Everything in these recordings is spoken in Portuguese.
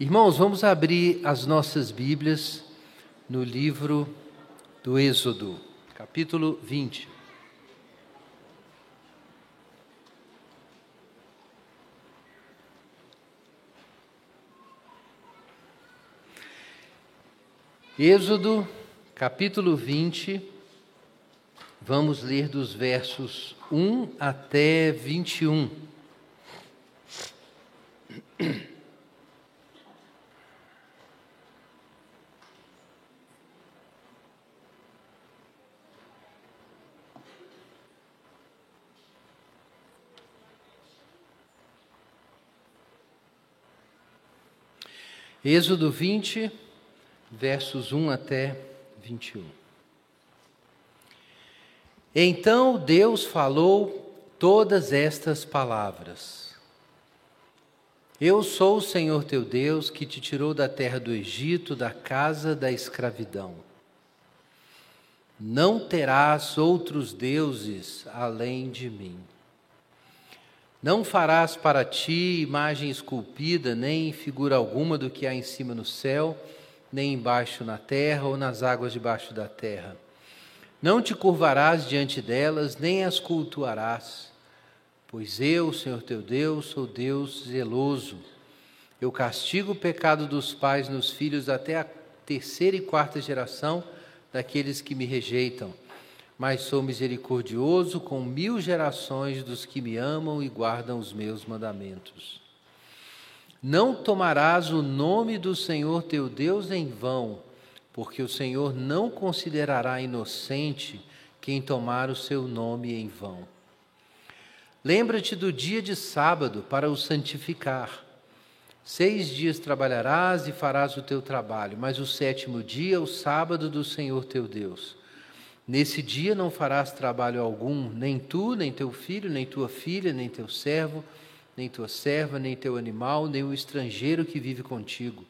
Irmãos, vamos abrir as nossas Bíblias no livro do Êxodo, capítulo 20. Êxodo, capítulo 20, vamos ler dos versos 1 até 21. Êxodo 20, versos 1 até 21. Então Deus falou todas estas palavras. Eu sou o Senhor teu Deus que te tirou da terra do Egito, da casa da escravidão. Não terás outros deuses além de mim. Não farás para ti imagem esculpida, nem figura alguma do que há em cima no céu, nem embaixo na terra ou nas águas debaixo da terra. Não te curvarás diante delas, nem as cultuarás, pois eu, Senhor teu Deus, sou Deus zeloso. Eu castigo o pecado dos pais nos filhos até a terceira e quarta geração daqueles que me rejeitam mas sou misericordioso com mil gerações dos que me amam e guardam os meus mandamentos. Não tomarás o nome do Senhor teu Deus em vão, porque o Senhor não considerará inocente quem tomar o seu nome em vão. Lembra-te do dia de sábado para o santificar. Seis dias trabalharás e farás o teu trabalho, mas o sétimo dia é o sábado do Senhor teu Deus. Nesse dia não farás trabalho algum, nem tu, nem teu filho, nem tua filha, nem teu servo, nem tua serva, nem teu animal, nem o estrangeiro que vive contigo.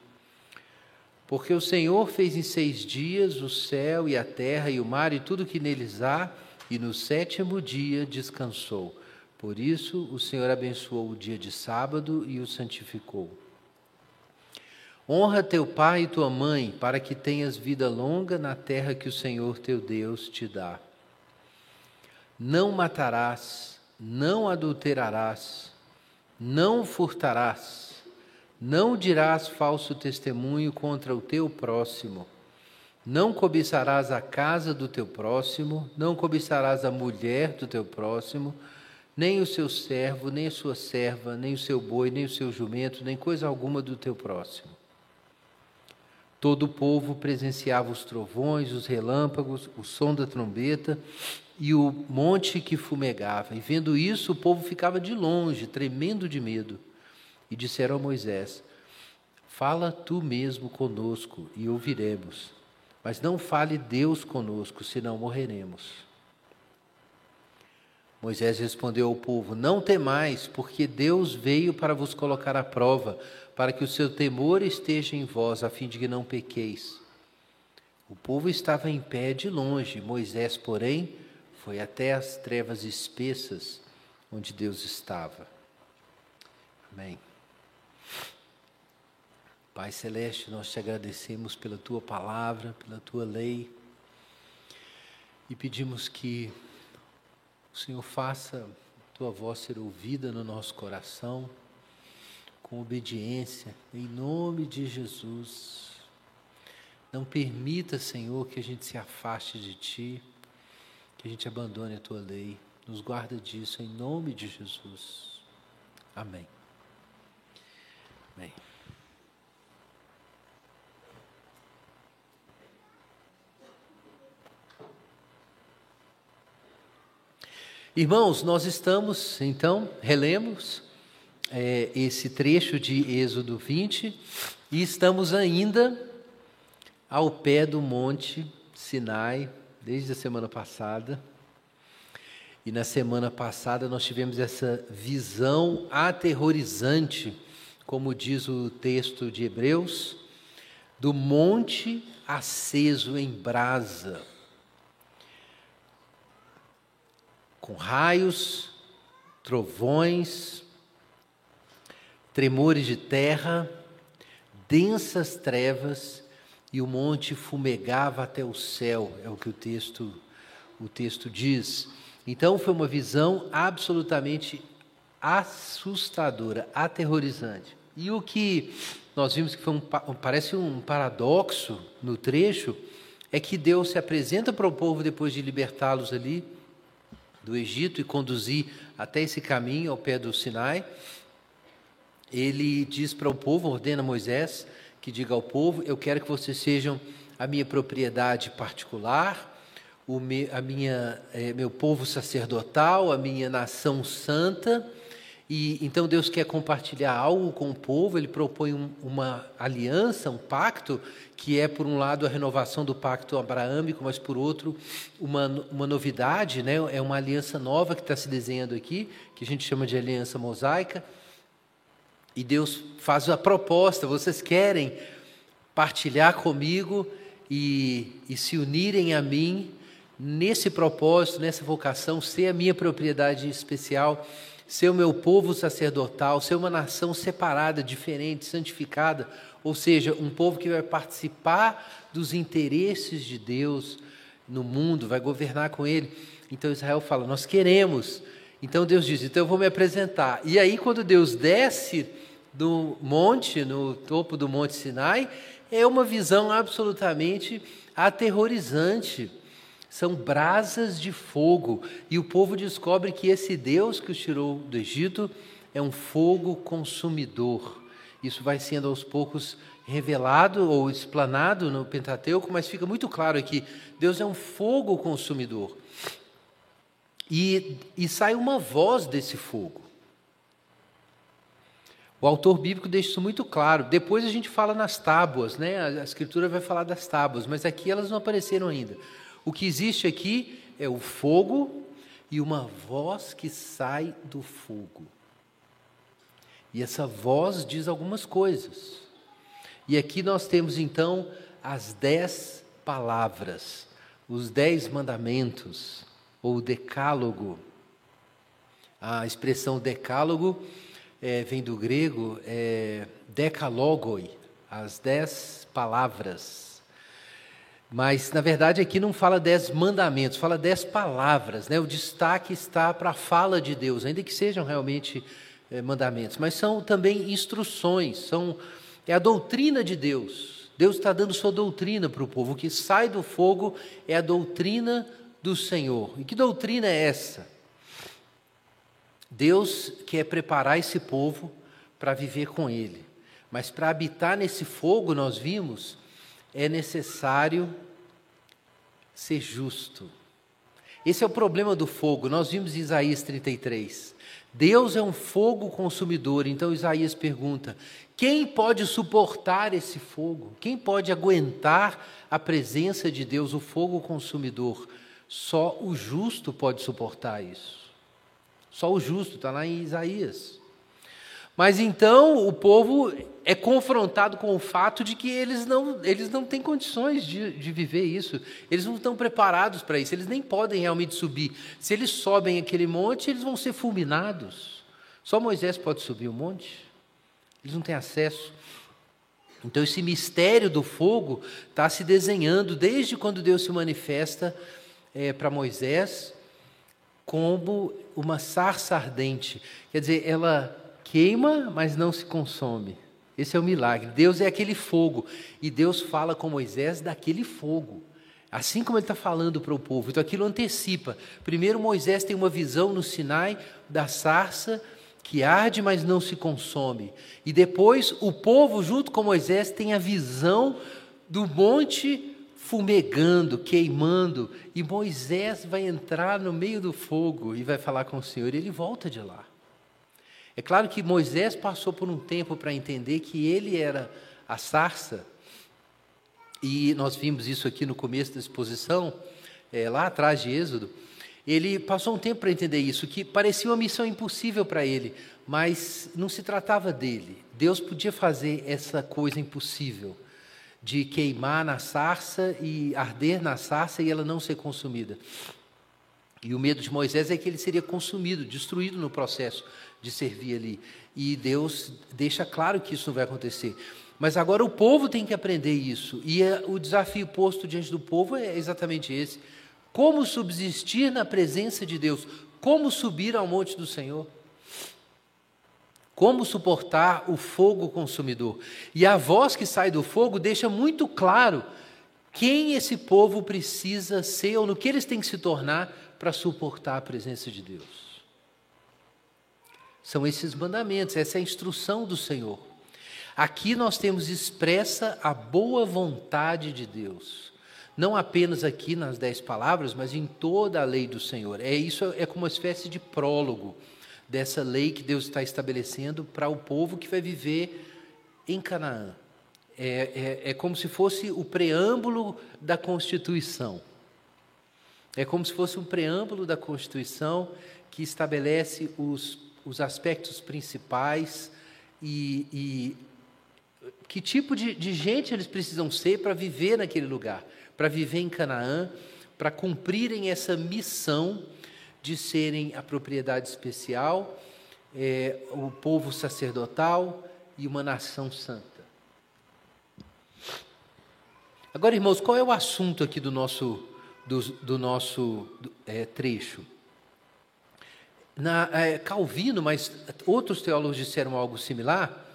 Porque o Senhor fez em seis dias o céu e a terra e o mar e tudo que neles há, e no sétimo dia descansou. Por isso o Senhor abençoou o dia de sábado e o santificou. Honra teu pai e tua mãe, para que tenhas vida longa na terra que o Senhor teu Deus te dá. Não matarás, não adulterarás, não furtarás, não dirás falso testemunho contra o teu próximo. Não cobiçarás a casa do teu próximo, não cobiçarás a mulher do teu próximo, nem o seu servo, nem a sua serva, nem o seu boi, nem o seu jumento, nem coisa alguma do teu próximo. Todo o povo presenciava os trovões, os relâmpagos, o som da trombeta e o monte que fumegava. E vendo isso, o povo ficava de longe, tremendo de medo. E disseram a Moisés: Fala tu mesmo conosco e ouviremos. Mas não fale Deus conosco, senão morreremos. Moisés respondeu ao povo: Não temais, porque Deus veio para vos colocar à prova para que o seu temor esteja em vós, a fim de que não pequeis. O povo estava em pé de longe, Moisés, porém, foi até as trevas espessas onde Deus estava. Amém. Pai Celeste, nós te agradecemos pela tua palavra, pela tua lei e pedimos que o Senhor faça a tua voz ser ouvida no nosso coração com obediência, em nome de Jesus. Não permita, Senhor, que a gente se afaste de Ti, que a gente abandone a Tua lei. Nos guarda disso, em nome de Jesus. Amém. Amém. Irmãos, nós estamos, então, relemos é, esse trecho de Êxodo 20 e estamos ainda ao pé do Monte Sinai, desde a semana passada. E na semana passada nós tivemos essa visão aterrorizante, como diz o texto de Hebreus, do monte aceso em brasa, com raios, trovões, tremores de terra, densas trevas e o monte fumegava até o céu, é o que o texto o texto diz. Então foi uma visão absolutamente assustadora, aterrorizante. E o que nós vimos que foi um, parece um paradoxo no trecho é que Deus se apresenta para o povo depois de libertá-los ali do Egito e conduzir até esse caminho ao pé do Sinai. Ele diz para o povo, ordena Moisés que diga ao povo: Eu quero que vocês sejam a minha propriedade particular, o me, a minha, é, meu povo sacerdotal, a minha nação santa. E então Deus quer compartilhar algo com o povo. Ele propõe um, uma aliança, um pacto que é por um lado a renovação do pacto abraâmico, mas por outro uma, uma novidade, né? É uma aliança nova que está se desenhando aqui, que a gente chama de aliança mosaica. E Deus faz a proposta: vocês querem partilhar comigo e, e se unirem a mim nesse propósito, nessa vocação, ser a minha propriedade especial, ser o meu povo sacerdotal, ser uma nação separada, diferente, santificada, ou seja, um povo que vai participar dos interesses de Deus no mundo, vai governar com ele. Então Israel fala: Nós queremos. Então Deus diz: Então eu vou me apresentar. E aí, quando Deus desce do monte, no topo do Monte Sinai, é uma visão absolutamente aterrorizante são brasas de fogo. E o povo descobre que esse Deus que os tirou do Egito é um fogo consumidor. Isso vai sendo aos poucos revelado ou explanado no Pentateuco, mas fica muito claro aqui: Deus é um fogo consumidor. E, e sai uma voz desse fogo. O autor bíblico deixa isso muito claro. Depois a gente fala nas tábuas, né? A, escritura vai falar das tábuas, mas aqui elas não apareceram ainda. O que existe aqui é o fogo e uma voz que sai do fogo. E essa voz diz algumas coisas. E aqui nós temos então as dez palavras, os dez mandamentos, ou decálogo. A expressão decálogo é, vem do grego é, decalogoi, as dez palavras. Mas, na verdade, aqui não fala dez mandamentos, fala dez palavras. Né? O destaque está para a fala de Deus, ainda que sejam realmente é, mandamentos. Mas são também instruções, são, é a doutrina de Deus. Deus está dando sua doutrina para o povo. O que sai do fogo é a doutrina do Senhor. E que doutrina é essa? Deus quer preparar esse povo para viver com Ele. Mas para habitar nesse fogo, nós vimos, é necessário ser justo. Esse é o problema do fogo. Nós vimos em Isaías 33. Deus é um fogo consumidor. Então Isaías pergunta: quem pode suportar esse fogo? Quem pode aguentar a presença de Deus, o fogo consumidor? Só o justo pode suportar isso. Só o justo, está lá em Isaías. Mas então o povo é confrontado com o fato de que eles não, eles não têm condições de, de viver isso, eles não estão preparados para isso, eles nem podem realmente subir. Se eles sobem aquele monte, eles vão ser fulminados. Só Moisés pode subir o monte, eles não têm acesso. Então, esse mistério do fogo está se desenhando desde quando Deus se manifesta é, para Moisés como uma sarça ardente. Quer dizer, ela queima, mas não se consome. Esse é o milagre. Deus é aquele fogo. E Deus fala com Moisés daquele fogo. Assim como ele está falando para o povo. Então aquilo antecipa. Primeiro, Moisés tem uma visão no Sinai da sarça que arde, mas não se consome. E depois, o povo, junto com Moisés, tem a visão do monte fumegando, queimando. E Moisés vai entrar no meio do fogo e vai falar com o Senhor. E ele volta de lá. É claro que Moisés passou por um tempo para entender que ele era a sarça, e nós vimos isso aqui no começo da exposição, é, lá atrás de Êxodo. Ele passou um tempo para entender isso, que parecia uma missão impossível para ele, mas não se tratava dele. Deus podia fazer essa coisa impossível de queimar na sarça e arder na sarça e ela não ser consumida. E o medo de Moisés é que ele seria consumido, destruído no processo de servir ali. E Deus deixa claro que isso não vai acontecer. Mas agora o povo tem que aprender isso. E é, o desafio posto diante do povo é exatamente esse: como subsistir na presença de Deus? Como subir ao monte do Senhor? Como suportar o fogo consumidor? E a voz que sai do fogo deixa muito claro quem esse povo precisa ser ou no que eles têm que se tornar para suportar a presença de Deus. São esses mandamentos, essa é a instrução do Senhor. Aqui nós temos expressa a boa vontade de Deus. Não apenas aqui nas dez palavras, mas em toda a lei do Senhor. É isso é como uma espécie de prólogo dessa lei que Deus está estabelecendo para o povo que vai viver em Canaã. É, é, é como se fosse o preâmbulo da Constituição. É como se fosse um preâmbulo da Constituição que estabelece os, os aspectos principais e, e que tipo de, de gente eles precisam ser para viver naquele lugar, para viver em Canaã, para cumprirem essa missão de serem a propriedade especial, é, o povo sacerdotal e uma nação santa. Agora, irmãos, qual é o assunto aqui do nosso, do, do nosso é, trecho? Na, é, Calvino, mas outros teólogos disseram algo similar,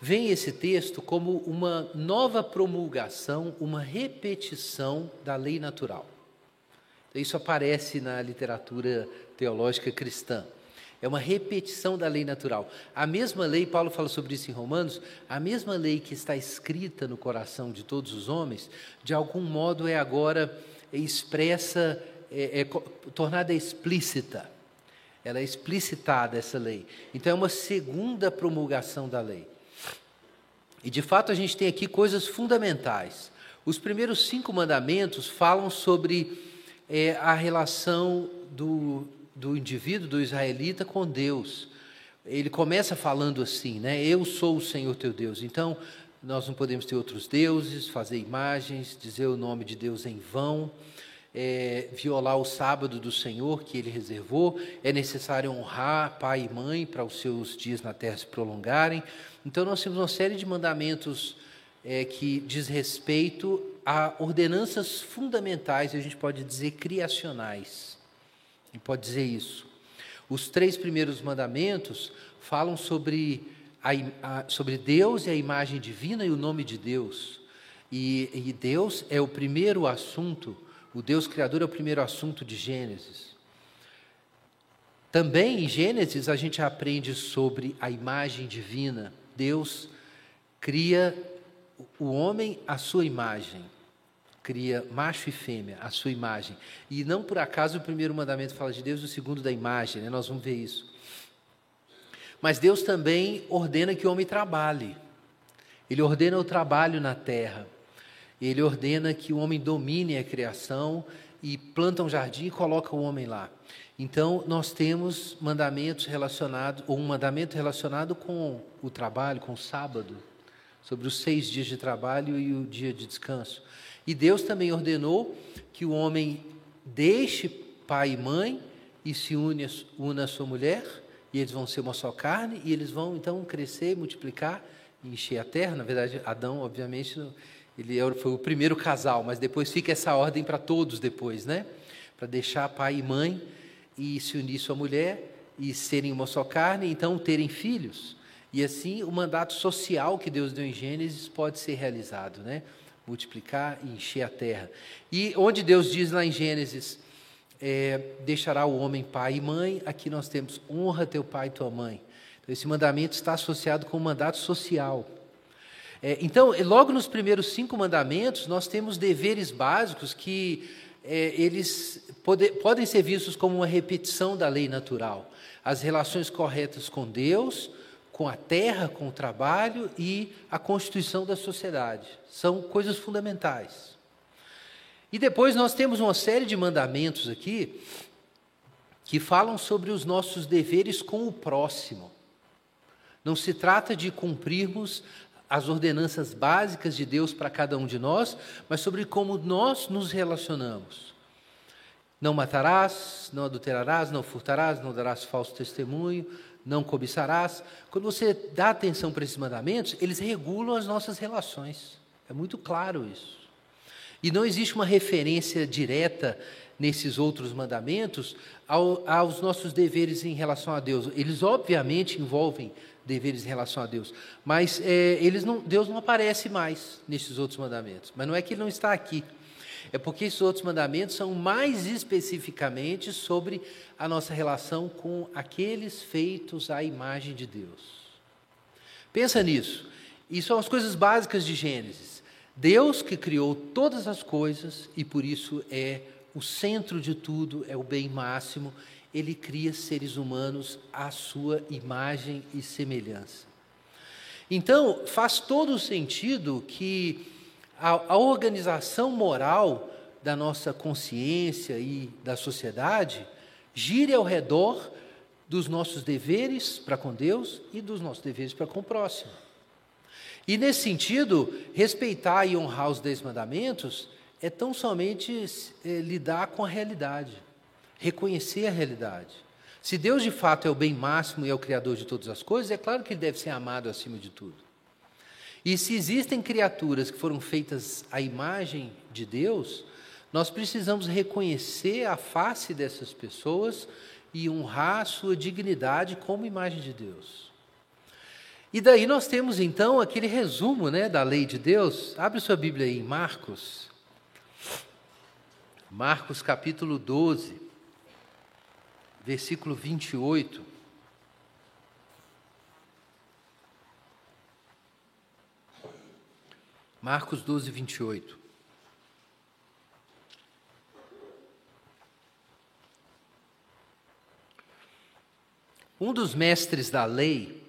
vem esse texto como uma nova promulgação, uma repetição da lei natural. Isso aparece na literatura teológica cristã. É uma repetição da lei natural. A mesma lei, Paulo fala sobre isso em Romanos, a mesma lei que está escrita no coração de todos os homens, de algum modo é agora expressa, é, é, tornada explícita. Ela é explicitada, essa lei. Então é uma segunda promulgação da lei. E de fato a gente tem aqui coisas fundamentais. Os primeiros cinco mandamentos falam sobre é, a relação do, do indivíduo, do israelita, com Deus. Ele começa falando assim, né? Eu sou o Senhor teu Deus. Então, nós não podemos ter outros deuses, fazer imagens, dizer o nome de Deus em vão é, violar o sábado do Senhor que ele reservou, é necessário honrar pai e mãe para os seus dias na terra se prolongarem. Então, nós temos uma série de mandamentos é, que diz respeito a ordenanças fundamentais, a gente pode dizer criacionais. E pode dizer isso. Os três primeiros mandamentos falam sobre, a, a, sobre Deus e a imagem divina e o nome de Deus. E, e Deus é o primeiro assunto o Deus Criador é o primeiro assunto de Gênesis. Também em Gênesis a gente aprende sobre a imagem divina. Deus cria o homem à sua imagem, cria macho e fêmea à sua imagem. E não por acaso o primeiro mandamento fala de Deus, o segundo da imagem, né? nós vamos ver isso. Mas Deus também ordena que o homem trabalhe. Ele ordena o trabalho na terra. Ele ordena que o homem domine a criação e planta um jardim e coloca o homem lá. Então, nós temos mandamentos relacionados, ou um mandamento relacionado com o trabalho, com o sábado, sobre os seis dias de trabalho e o dia de descanso. E Deus também ordenou que o homem deixe pai e mãe e se une, una a sua mulher, e eles vão ser uma só carne, e eles vão então crescer, multiplicar e encher a terra. Na verdade, Adão, obviamente, ele é foi o primeiro casal, mas depois fica essa ordem para todos depois, né? Para deixar pai e mãe e se unir sua mulher e serem uma só carne, então terem filhos. E assim o mandato social que Deus deu em Gênesis pode ser realizado, né? Multiplicar e encher a terra. E onde Deus diz lá em Gênesis, é, deixará o homem pai e mãe, aqui nós temos honra teu pai e tua mãe. Então, esse mandamento está associado com o mandato social. É, então, logo nos primeiros cinco mandamentos, nós temos deveres básicos que é, eles pode, podem ser vistos como uma repetição da lei natural. As relações corretas com Deus, com a terra, com o trabalho e a constituição da sociedade. São coisas fundamentais. E depois nós temos uma série de mandamentos aqui que falam sobre os nossos deveres com o próximo. Não se trata de cumprirmos as ordenanças básicas de Deus para cada um de nós, mas sobre como nós nos relacionamos. Não matarás, não adulterarás, não furtarás, não darás falso testemunho, não cobiçarás. Quando você dá atenção para esses mandamentos, eles regulam as nossas relações. É muito claro isso. E não existe uma referência direta nesses outros mandamentos ao, aos nossos deveres em relação a Deus. Eles obviamente envolvem deveres em relação a Deus, mas é, eles não, Deus não aparece mais nesses outros mandamentos. Mas não é que Ele não está aqui. É porque esses outros mandamentos são mais especificamente sobre a nossa relação com aqueles feitos à imagem de Deus. Pensa nisso. Isso são as coisas básicas de Gênesis. Deus que criou todas as coisas e por isso é o centro de tudo, é o bem máximo, ele cria seres humanos à sua imagem e semelhança. Então, faz todo o sentido que a, a organização moral da nossa consciência e da sociedade gire ao redor dos nossos deveres para com Deus e dos nossos deveres para com o próximo. E nesse sentido, respeitar e honrar os dez mandamentos é tão somente é, lidar com a realidade, reconhecer a realidade. Se Deus de fato é o bem máximo e é o Criador de todas as coisas, é claro que ele deve ser amado acima de tudo. E se existem criaturas que foram feitas à imagem de Deus, nós precisamos reconhecer a face dessas pessoas e honrar a sua dignidade como imagem de Deus. E daí nós temos então aquele resumo né, da lei de Deus. Abre sua Bíblia aí em Marcos. Marcos capítulo 12, versículo 28. Marcos 12, 28. Um dos mestres da lei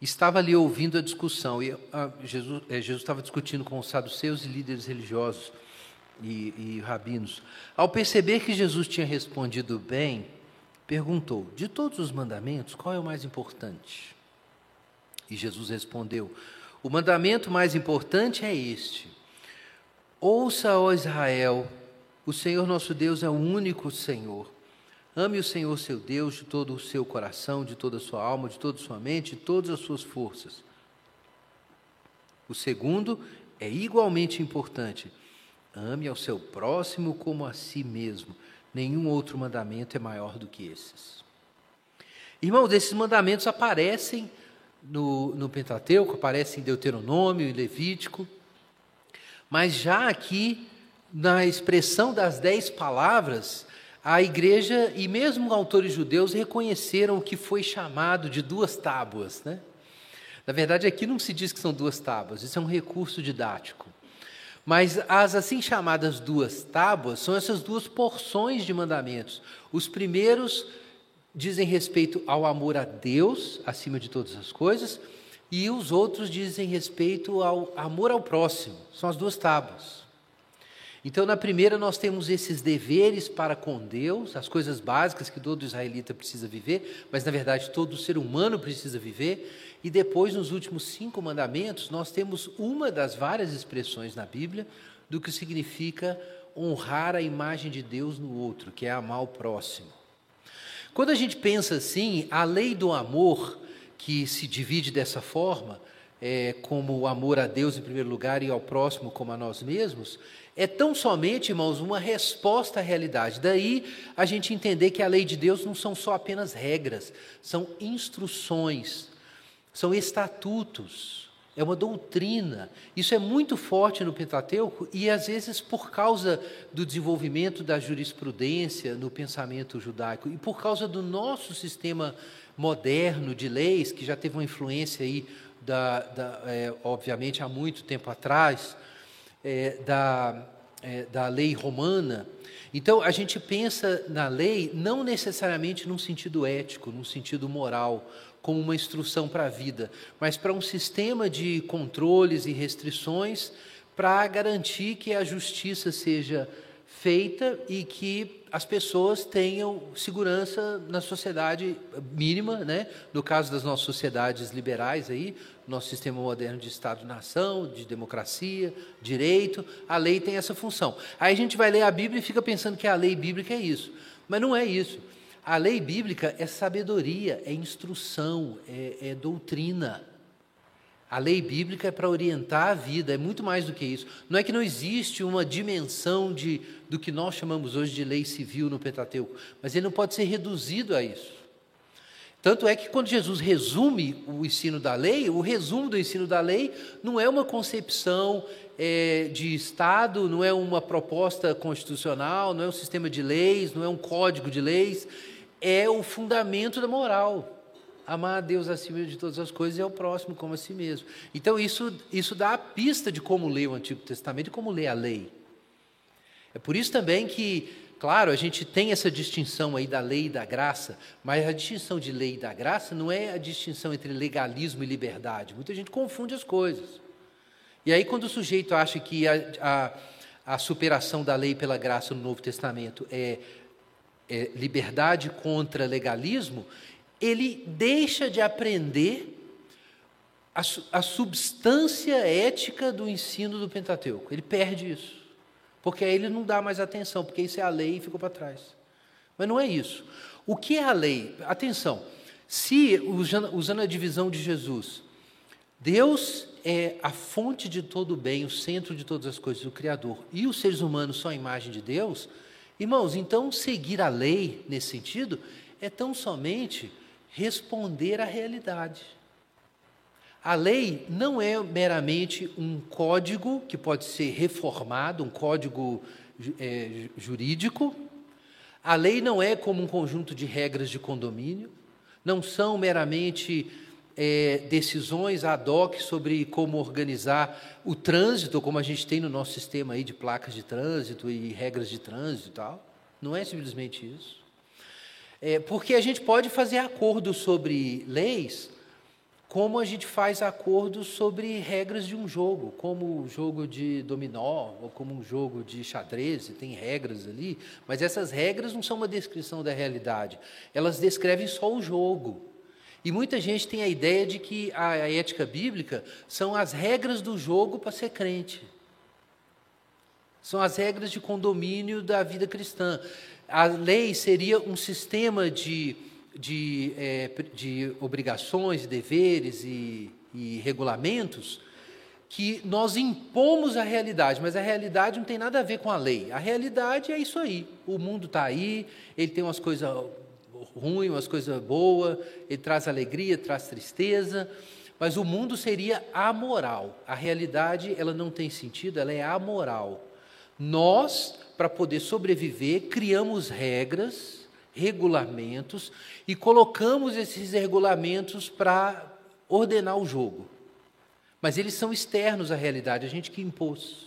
estava ali ouvindo a discussão, e ah, Jesus, eh, Jesus estava discutindo com os saduceus e líderes religiosos e, e rabinos. Ao perceber que Jesus tinha respondido bem, perguntou: De todos os mandamentos, qual é o mais importante? E Jesus respondeu: O mandamento mais importante é este: Ouça, ó Israel, o Senhor nosso Deus é o único Senhor. Ame o Senhor seu Deus de todo o seu coração, de toda a sua alma, de toda a sua mente, de todas as suas forças. O segundo é igualmente importante Ame ao seu próximo como a si mesmo. Nenhum outro mandamento é maior do que esses. Irmãos, esses mandamentos aparecem no, no Pentateuco, aparecem em Deuteronômio e Levítico, mas já aqui, na expressão das dez palavras, a igreja e mesmo autores judeus reconheceram o que foi chamado de duas tábuas. Né? Na verdade, aqui não se diz que são duas tábuas, isso é um recurso didático. Mas as assim chamadas duas tábuas são essas duas porções de mandamentos. Os primeiros dizem respeito ao amor a Deus acima de todas as coisas, e os outros dizem respeito ao amor ao próximo. São as duas tábuas. Então, na primeira, nós temos esses deveres para com Deus, as coisas básicas que todo israelita precisa viver, mas na verdade todo ser humano precisa viver. E depois, nos últimos cinco mandamentos, nós temos uma das várias expressões na Bíblia do que significa honrar a imagem de Deus no outro, que é amar o próximo. Quando a gente pensa assim, a lei do amor, que se divide dessa forma, é, como o amor a Deus em primeiro lugar e ao próximo como a nós mesmos, é tão somente, irmãos, uma resposta à realidade. Daí a gente entender que a lei de Deus não são só apenas regras, são instruções, são estatutos, é uma doutrina. Isso é muito forte no Pentateuco e, às vezes, por causa do desenvolvimento da jurisprudência no pensamento judaico e por causa do nosso sistema moderno de leis, que já teve uma influência aí, da, da é, obviamente, há muito tempo atrás, é, da, é, da lei romana. Então, a gente pensa na lei não necessariamente num sentido ético, num sentido moral, como uma instrução para a vida, mas para um sistema de controles e restrições para garantir que a justiça seja feita e que as pessoas tenham segurança na sociedade mínima, né? no caso das nossas sociedades liberais aí, nosso sistema moderno de Estado-nação, de democracia, direito, a lei tem essa função. Aí a gente vai ler a Bíblia e fica pensando que a lei bíblica é isso, mas não é isso. A lei bíblica é sabedoria, é instrução, é, é doutrina. A lei bíblica é para orientar a vida, é muito mais do que isso. Não é que não existe uma dimensão de, do que nós chamamos hoje de lei civil no Pentateuco, mas ele não pode ser reduzido a isso. Tanto é que quando Jesus resume o ensino da lei, o resumo do ensino da lei não é uma concepção é, de Estado, não é uma proposta constitucional, não é um sistema de leis, não é um código de leis, é o fundamento da moral. Amar a Deus acima de todas as coisas e ao próximo como a si mesmo. Então, isso, isso dá a pista de como ler o Antigo Testamento e como ler a lei. É por isso também que, claro, a gente tem essa distinção aí da lei e da graça, mas a distinção de lei e da graça não é a distinção entre legalismo e liberdade. Muita gente confunde as coisas. E aí, quando o sujeito acha que a, a, a superação da lei pela graça no Novo Testamento é, é liberdade contra legalismo, ele deixa de aprender a, a substância ética do ensino do Pentateuco. Ele perde isso. Porque aí ele não dá mais atenção, porque isso é a lei e ficou para trás. Mas não é isso. O que é a lei? Atenção. Se, usando a divisão de Jesus, Deus é a fonte de todo o bem, o centro de todas as coisas, o Criador, e os seres humanos são a imagem de Deus, irmãos, então seguir a lei nesse sentido é tão somente responder à realidade. A lei não é meramente um código que pode ser reformado, um código é, jurídico. A lei não é como um conjunto de regras de condomínio, não são meramente é, decisões ad hoc sobre como organizar o trânsito, como a gente tem no nosso sistema aí de placas de trânsito e regras de trânsito e tal. Não é simplesmente isso. É, porque a gente pode fazer acordos sobre leis, como a gente faz acordos sobre regras de um jogo, como o jogo de dominó, ou como um jogo de xadrez, tem regras ali, mas essas regras não são uma descrição da realidade, elas descrevem só o jogo. E muita gente tem a ideia de que a ética bíblica são as regras do jogo para ser crente. São as regras de condomínio da vida cristã a lei seria um sistema de, de, é, de obrigações, deveres e, e regulamentos que nós impomos a realidade, mas a realidade não tem nada a ver com a lei. A realidade é isso aí. O mundo está aí, ele tem umas coisas ruins, umas coisas boas, ele traz alegria, traz tristeza, mas o mundo seria amoral. A realidade, ela não tem sentido, ela é amoral. Nós para poder sobreviver, criamos regras, regulamentos e colocamos esses regulamentos para ordenar o jogo. Mas eles são externos à realidade, a gente que impôs.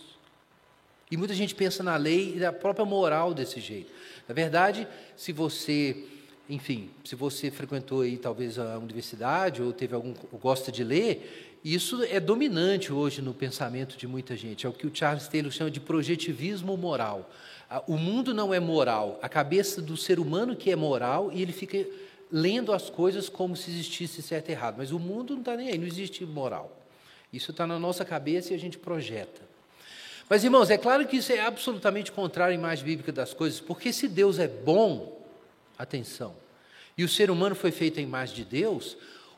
E muita gente pensa na lei e na própria moral desse jeito. Na verdade, se você, enfim, se você frequentou aí talvez a universidade ou teve algum gosta de ler, isso é dominante hoje no pensamento de muita gente. É o que o Charles Taylor chama de projetivismo moral. O mundo não é moral, a cabeça do ser humano que é moral e ele fica lendo as coisas como se existisse certo e errado. Mas o mundo não está nem aí, não existe moral. Isso está na nossa cabeça e a gente projeta. Mas, irmãos, é claro que isso é absolutamente contrário à imagem bíblica das coisas, porque se Deus é bom, atenção, e o ser humano foi feito à imagem de Deus,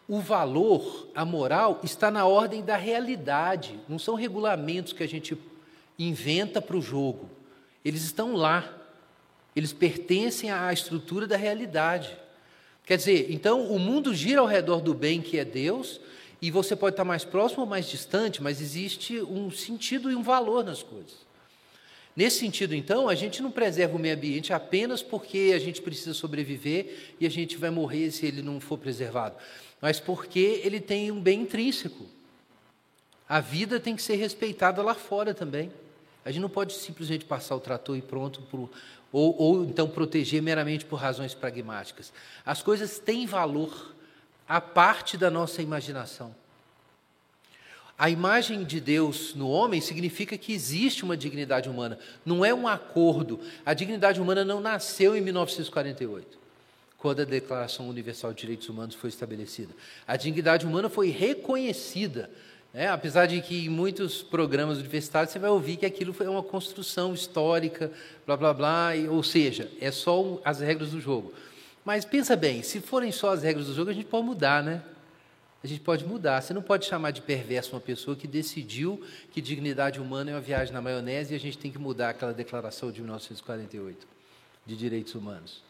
o valor, a moral, está na ordem da realidade, não são regulamentos que a gente inventa para o jogo. Eles estão lá, eles pertencem à estrutura da realidade. Quer dizer, então o mundo gira ao redor do bem que é Deus, e você pode estar mais próximo ou mais distante, mas existe um sentido e um valor nas coisas. Nesse sentido, então, a gente não preserva o meio ambiente apenas porque a gente precisa sobreviver e a gente vai morrer se ele não for preservado mas porque ele tem um bem intrínseco. A vida tem que ser respeitada lá fora também. A gente não pode simplesmente passar o trator e pronto, por, ou, ou então proteger meramente por razões pragmáticas. As coisas têm valor a parte da nossa imaginação. A imagem de Deus no homem significa que existe uma dignidade humana, não é um acordo. A dignidade humana não nasceu em 1948 quando a Declaração Universal de Direitos Humanos foi estabelecida. A dignidade humana foi reconhecida. Né? Apesar de que em muitos programas universitários você vai ouvir que aquilo foi uma construção histórica, blá blá blá, ou seja, é só as regras do jogo. Mas pensa bem, se forem só as regras do jogo, a gente pode mudar, né? A gente pode mudar. Você não pode chamar de perverso uma pessoa que decidiu que dignidade humana é uma viagem na maionese e a gente tem que mudar aquela declaração de 1948 de direitos humanos.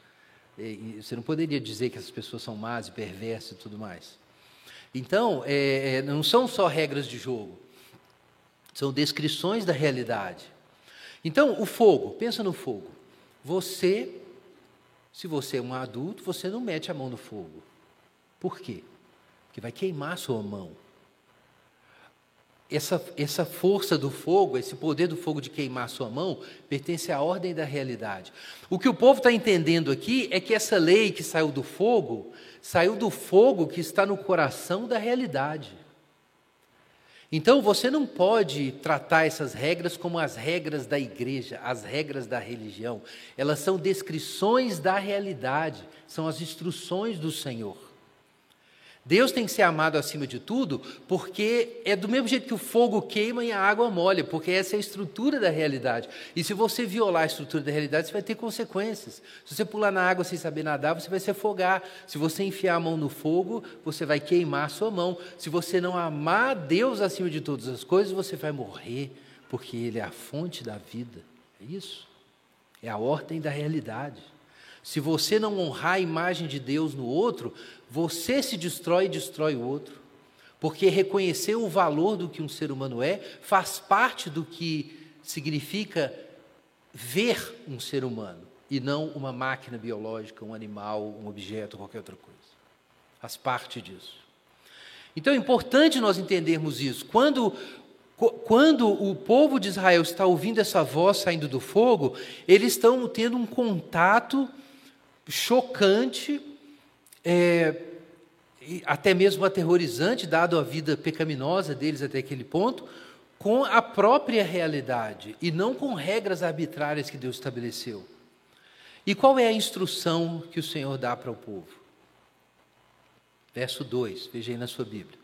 E você não poderia dizer que essas pessoas são más e perversas e tudo mais. Então, é, é, não são só regras de jogo, são descrições da realidade. Então, o fogo, pensa no fogo. Você, se você é um adulto, você não mete a mão no fogo. Por quê? Porque vai queimar sua mão. Essa, essa força do fogo, esse poder do fogo de queimar sua mão, pertence à ordem da realidade. O que o povo está entendendo aqui é que essa lei que saiu do fogo, saiu do fogo que está no coração da realidade. Então você não pode tratar essas regras como as regras da igreja, as regras da religião. Elas são descrições da realidade, são as instruções do Senhor. Deus tem que ser amado acima de tudo, porque é do mesmo jeito que o fogo queima e a água molha, porque essa é a estrutura da realidade. E se você violar a estrutura da realidade, você vai ter consequências. Se você pular na água sem saber nadar, você vai se afogar. Se você enfiar a mão no fogo, você vai queimar a sua mão. Se você não amar Deus acima de todas as coisas, você vai morrer, porque Ele é a fonte da vida. É isso. É a ordem da realidade. Se você não honrar a imagem de Deus no outro, você se destrói e destrói o outro. Porque reconhecer o valor do que um ser humano é faz parte do que significa ver um ser humano e não uma máquina biológica, um animal, um objeto, qualquer outra coisa. Faz parte disso. Então é importante nós entendermos isso. Quando, quando o povo de Israel está ouvindo essa voz saindo do fogo, eles estão tendo um contato chocante, é, até mesmo aterrorizante, dado a vida pecaminosa deles até aquele ponto, com a própria realidade e não com regras arbitrárias que Deus estabeleceu. E qual é a instrução que o Senhor dá para o povo? Verso 2, veja aí na sua Bíblia.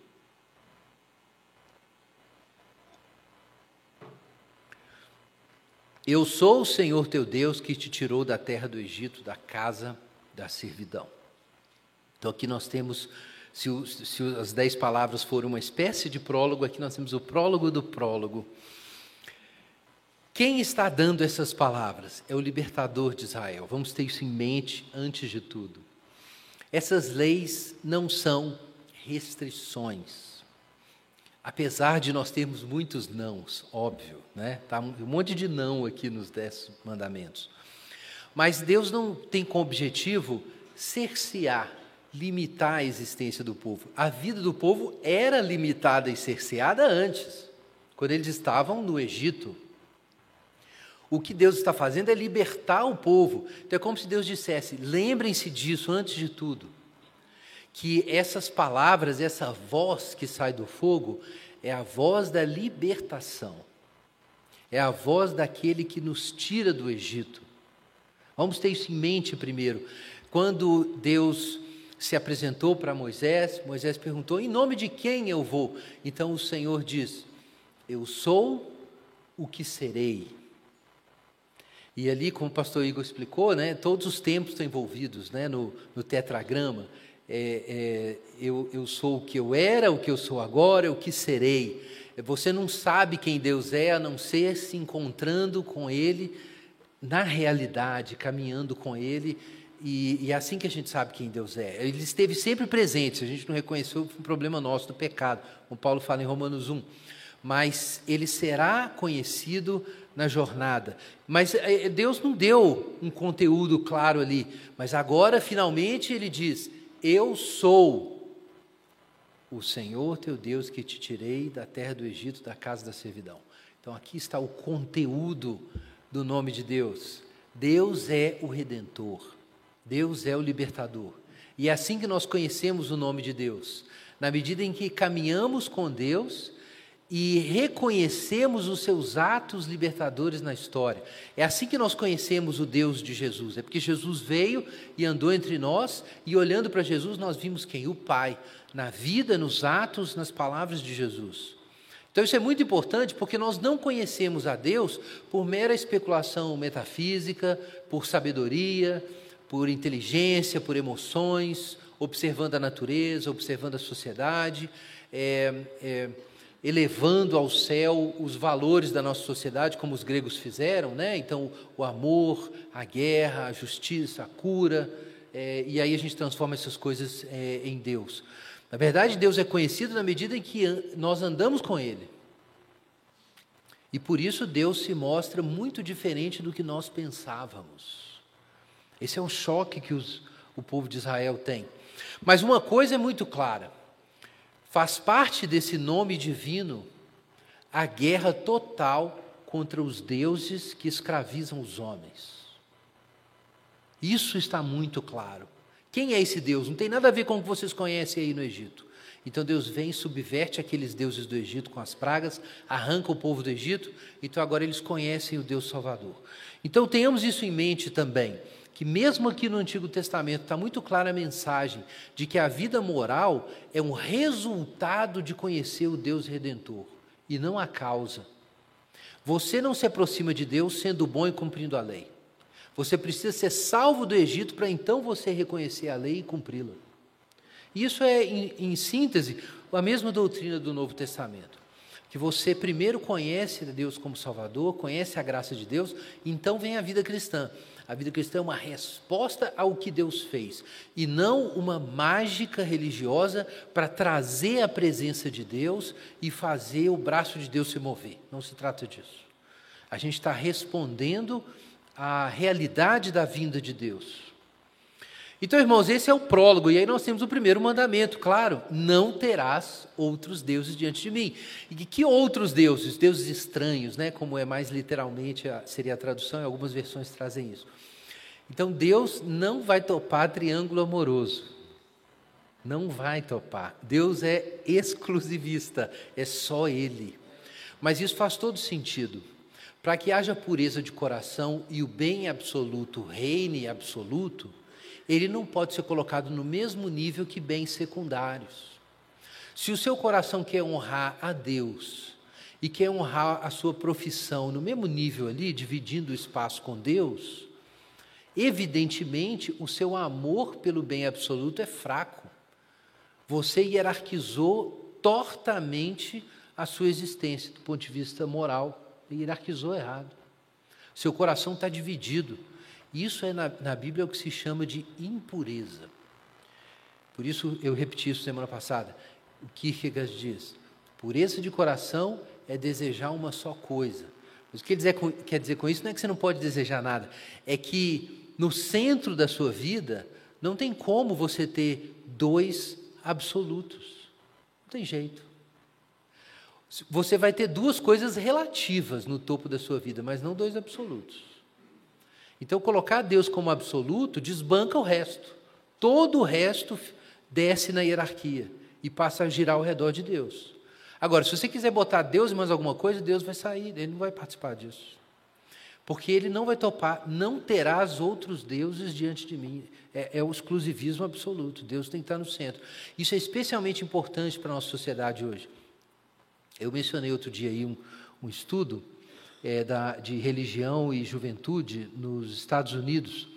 Eu sou o Senhor teu Deus que te tirou da terra do Egito, da casa da servidão. Então aqui nós temos, se, se as dez palavras forem uma espécie de prólogo, aqui nós temos o prólogo do prólogo. Quem está dando essas palavras? É o libertador de Israel. Vamos ter isso em mente antes de tudo. Essas leis não são restrições. Apesar de nós termos muitos nãos, óbvio, né? Tá um monte de não aqui nos dez mandamentos. Mas Deus não tem como objetivo cercear, limitar a existência do povo. A vida do povo era limitada e cerceada antes, quando eles estavam no Egito. O que Deus está fazendo é libertar o povo. Então é como se Deus dissesse: lembrem-se disso antes de tudo que essas palavras, essa voz que sai do fogo, é a voz da libertação. É a voz daquele que nos tira do Egito. Vamos ter isso em mente primeiro. Quando Deus se apresentou para Moisés, Moisés perguntou: Em nome de quem eu vou? Então o Senhor diz: Eu sou o que serei. E ali, como o pastor Igor explicou, né, todos os tempos estão envolvidos né, no, no tetragrama é, é, eu, eu sou o que eu era, o que eu sou agora, o que serei. Você não sabe quem Deus é a não ser se encontrando com Ele na realidade, caminhando com Ele. E, é assim que a gente sabe quem Deus é. Ele esteve sempre presente, se a gente não reconheceu, foi um problema nosso do pecado, como Paulo fala em Romanos 1. Mas ele será conhecido na jornada. Mas é, Deus não deu um conteúdo claro ali. Mas agora, finalmente, ele diz: eu sou o Senhor teu Deus que te tirei da terra do Egito, da casa da servidão. Então aqui está o conteúdo do nome de Deus. Deus é o redentor. Deus é o libertador. E é assim que nós conhecemos o nome de Deus. Na medida em que caminhamos com Deus e reconhecemos os seus atos libertadores na história. É assim que nós conhecemos o Deus de Jesus. É porque Jesus veio e andou entre nós e olhando para Jesus nós vimos quem? O Pai, na vida, nos atos, nas palavras de Jesus. Então isso é muito importante porque nós não conhecemos a Deus por mera especulação metafísica, por sabedoria, por inteligência, por emoções, observando a natureza, observando a sociedade, é, é, elevando ao céu os valores da nossa sociedade, como os gregos fizeram, né? Então, o amor, a guerra, a justiça, a cura, é, e aí a gente transforma essas coisas é, em Deus. Na verdade, Deus é conhecido na medida em que nós andamos com Ele. E por isso Deus se mostra muito diferente do que nós pensávamos. Esse é um choque que os, o povo de Israel tem. Mas uma coisa é muito clara: faz parte desse nome divino a guerra total contra os deuses que escravizam os homens. Isso está muito claro. Quem é esse Deus? Não tem nada a ver com o que vocês conhecem aí no Egito. Então Deus vem, subverte aqueles deuses do Egito com as pragas, arranca o povo do Egito, então agora eles conhecem o Deus Salvador. Então tenhamos isso em mente também, que mesmo aqui no Antigo Testamento está muito clara a mensagem de que a vida moral é um resultado de conhecer o Deus Redentor e não a causa. Você não se aproxima de Deus sendo bom e cumprindo a lei. Você precisa ser salvo do Egito para então você reconhecer a lei e cumpri-la. Isso é, em, em síntese, a mesma doutrina do Novo Testamento. Que você primeiro conhece Deus como Salvador, conhece a graça de Deus, então vem a vida cristã. A vida cristã é uma resposta ao que Deus fez, e não uma mágica religiosa para trazer a presença de Deus e fazer o braço de Deus se mover. Não se trata disso. A gente está respondendo à realidade da vinda de Deus. Então, irmãos, esse é o prólogo, e aí nós temos o primeiro mandamento, claro: não terás outros deuses diante de mim. E que outros deuses? Deuses estranhos, né? Como é mais literalmente seria a tradução, e algumas versões trazem isso. Então, Deus não vai topar triângulo amoroso. Não vai topar. Deus é exclusivista, é só Ele. Mas isso faz todo sentido. Para que haja pureza de coração e o bem absoluto reine absoluto, ele não pode ser colocado no mesmo nível que bens secundários. Se o seu coração quer honrar a Deus e quer honrar a sua profissão no mesmo nível ali, dividindo o espaço com Deus, evidentemente o seu amor pelo bem absoluto é fraco. Você hierarquizou tortamente a sua existência do ponto de vista moral, hierarquizou errado. Seu coração está dividido. Isso é na, na Bíblia o que se chama de impureza. Por isso eu repeti isso semana passada. O Kierkegaard diz: pureza de coração é desejar uma só coisa. Mas o que ele quer dizer com isso não é que você não pode desejar nada, é que no centro da sua vida não tem como você ter dois absolutos. Não tem jeito. Você vai ter duas coisas relativas no topo da sua vida, mas não dois absolutos. Então, colocar Deus como absoluto desbanca o resto. Todo o resto desce na hierarquia e passa a girar ao redor de Deus. Agora, se você quiser botar Deus em mais alguma coisa, Deus vai sair, ele não vai participar disso. Porque ele não vai topar, não terás outros deuses diante de mim. É, é, o exclusivismo absoluto. Deus tem que estar no centro. Isso é especialmente importante para a nossa sociedade hoje. Eu mencionei outro dia aí um, um estudo é, da, de religião e juventude nos Estados Unidos.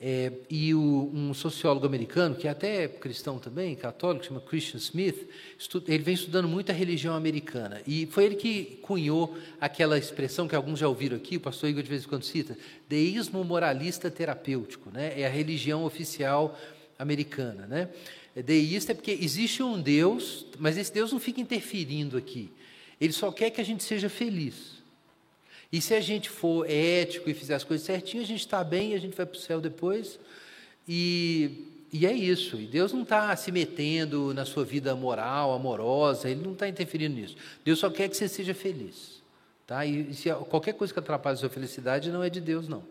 É, e o, um sociólogo americano, que é até cristão também, católico, chama Christian Smith, estuda, ele vem estudando muito a religião americana. E foi ele que cunhou aquela expressão que alguns já ouviram aqui, o pastor Igor de vez em quando cita, deísmo moralista terapêutico. Né? É a religião oficial americana. Né? É deísta é porque existe um Deus, mas esse Deus não fica interferindo aqui. Ele só quer que a gente seja feliz. E se a gente for ético e fizer as coisas certinho, a gente está bem, a gente vai para o céu depois. E, e é isso. E Deus não está se metendo na sua vida moral, amorosa, Ele não está interferindo nisso. Deus só quer que você seja feliz. Tá? E, e se qualquer coisa que atrapalhe a sua felicidade não é de Deus, não.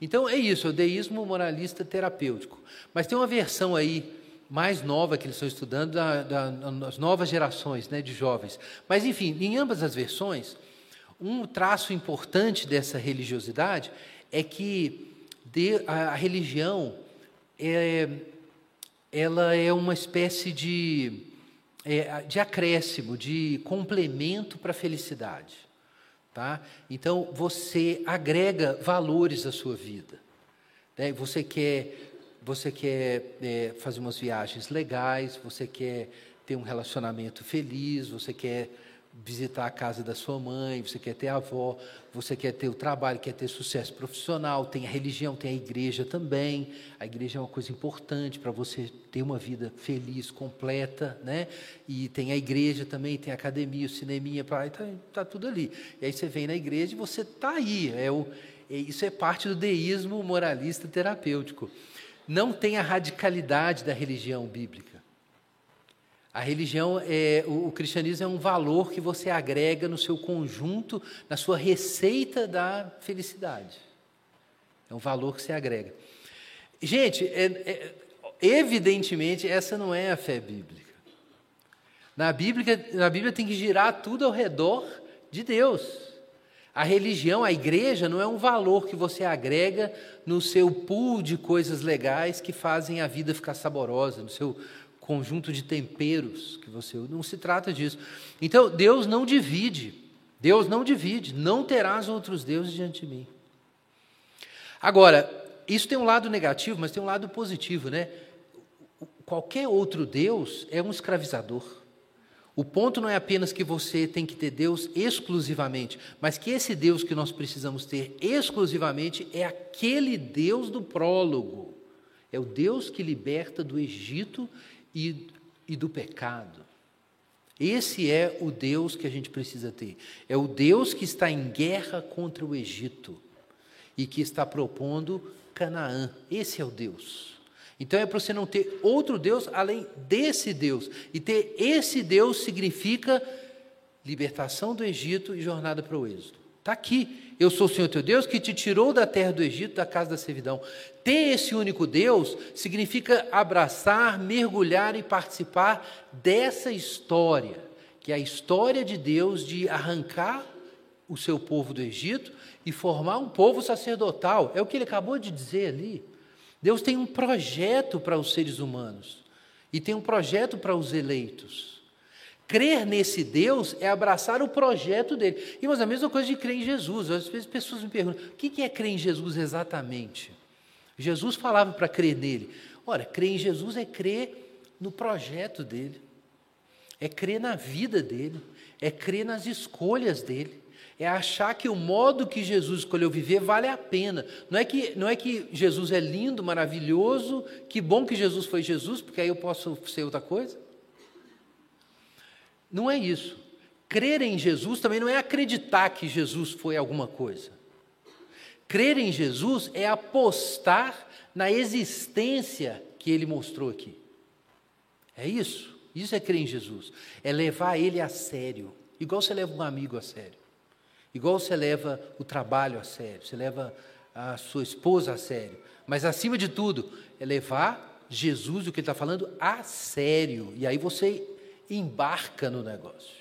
Então é isso, o deísmo moralista terapêutico. Mas tem uma versão aí mais nova que eles estão estudando, da, da, das novas gerações né, de jovens. Mas, enfim, em ambas as versões, um traço importante dessa religiosidade é que a religião é, ela é uma espécie de, é, de acréscimo, de complemento para a felicidade. Tá? Então, você agrega valores à sua vida. Né? Você quer, você quer é, fazer umas viagens legais, você quer ter um relacionamento feliz, você quer visitar a casa da sua mãe, você quer ter a avó, você quer ter o trabalho, quer ter sucesso profissional, tem a religião, tem a igreja também. A igreja é uma coisa importante para você ter uma vida feliz, completa, né? E tem a igreja também, tem a academia, o cineminha, está tá tudo ali. E aí você vem na igreja e você está aí. É o, é, isso é parte do deísmo moralista terapêutico. Não tem a radicalidade da religião bíblica. A religião, é, o, o, cristianismo é um valor que você agrega no seu conjunto, na sua receita da felicidade. É um valor que você agrega. Gente, é, é, evidentemente, essa não é a fé bíblica. Na Bíblia, na Bíblia tem que girar tudo ao redor de Deus. A religião, a igreja, não é um valor que você agrega no seu pool de coisas legais que fazem a vida ficar saborosa, no seu conjunto de temperos que você não se trata disso. Então, Deus não divide. Deus não divide, não terás outros deuses diante de mim. Agora, isso tem um lado negativo, mas tem um lado positivo, né? Qualquer outro Deus é um escravizador. O ponto não é apenas que você tem que ter Deus exclusivamente, mas que esse Deus que nós precisamos ter exclusivamente é aquele Deus do prólogo. É o Deus que liberta do Egito e, e do pecado. Esse é o Deus que a gente precisa ter. É o Deus que está em guerra contra o Egito e que está propondo Canaã. Esse é o Deus. Então é para você não ter outro Deus além desse Deus. E ter esse Deus significa libertação do Egito e jornada para o êxodo. Está aqui. Eu sou o Senhor teu Deus que te tirou da terra do Egito, da casa da servidão. Ter esse único Deus significa abraçar, mergulhar e participar dessa história, que é a história de Deus de arrancar o seu povo do Egito e formar um povo sacerdotal. É o que ele acabou de dizer ali. Deus tem um projeto para os seres humanos e tem um projeto para os eleitos. Crer nesse Deus é abraçar o projeto dele. E mas a mesma coisa de crer em Jesus. Às vezes pessoas me perguntam: o que é crer em Jesus exatamente? Jesus falava para crer nele. Ora, crer em Jesus é crer no projeto dele, é crer na vida dele, é crer nas escolhas dele, é achar que o modo que Jesus escolheu viver vale a pena. Não é que, não é que Jesus é lindo, maravilhoso, que bom que Jesus foi Jesus, porque aí eu posso ser outra coisa. Não é isso. Crer em Jesus também não é acreditar que Jesus foi alguma coisa. Crer em Jesus é apostar na existência que ele mostrou aqui. É isso. Isso é crer em Jesus. É levar ele a sério. Igual você leva um amigo a sério. Igual você leva o trabalho a sério. Você leva a sua esposa a sério. Mas acima de tudo, é levar Jesus, o que ele está falando, a sério. E aí você embarca no negócio.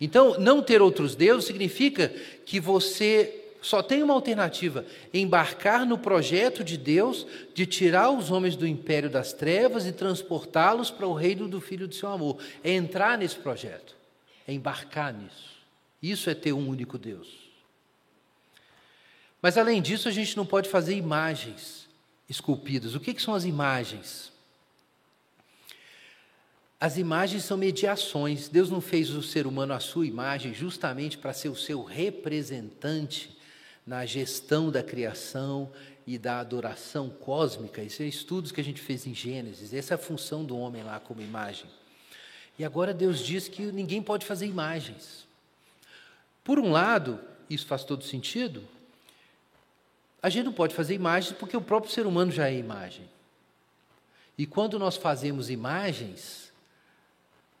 Então, não ter outros deuses significa que você só tem uma alternativa: embarcar no projeto de Deus de tirar os homens do império das trevas e transportá-los para o reino do Filho do seu amor. É entrar nesse projeto, é embarcar nisso. Isso é ter um único Deus. Mas além disso, a gente não pode fazer imagens esculpidas. O que, que são as imagens? As imagens são mediações. Deus não fez o ser humano à sua imagem justamente para ser o seu representante na gestão da criação e da adoração cósmica. Isso é estudos que a gente fez em Gênesis. Essa é a função do homem lá como imagem. E agora Deus diz que ninguém pode fazer imagens. Por um lado, isso faz todo sentido. A gente não pode fazer imagens porque o próprio ser humano já é imagem. E quando nós fazemos imagens,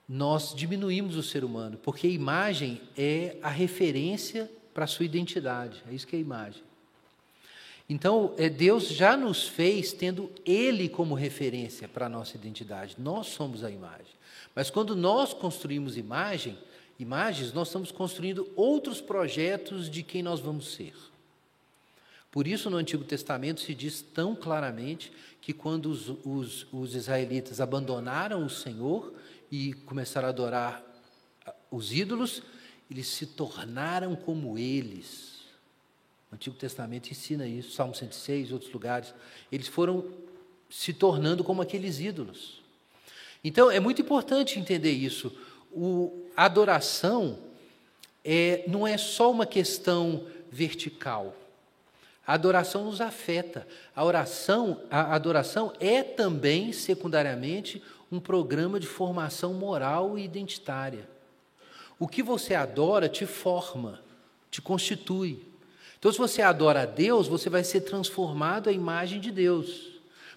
nós diminuímos o ser humano, porque a imagem é a referência para a sua identidade, é isso que é a imagem. Então, é, Deus já nos fez tendo Ele como referência para a nossa identidade, nós somos a imagem. Mas quando nós construímos imagem, imagens, nós estamos construindo outros projetos de quem nós vamos ser. Por isso, no Antigo Testamento se diz tão claramente que quando os, os, os israelitas abandonaram o Senhor, e começaram a adorar os ídolos, eles se tornaram como eles. O Antigo Testamento ensina isso, Salmo 106, outros lugares. Eles foram se tornando como aqueles ídolos. Então, é muito importante entender isso. O, a adoração é, não é só uma questão vertical. A adoração nos afeta. A oração, a adoração é também, secundariamente, um programa de formação moral e identitária. O que você adora te forma, te constitui. Então, se você adora a Deus, você vai ser transformado à imagem de Deus.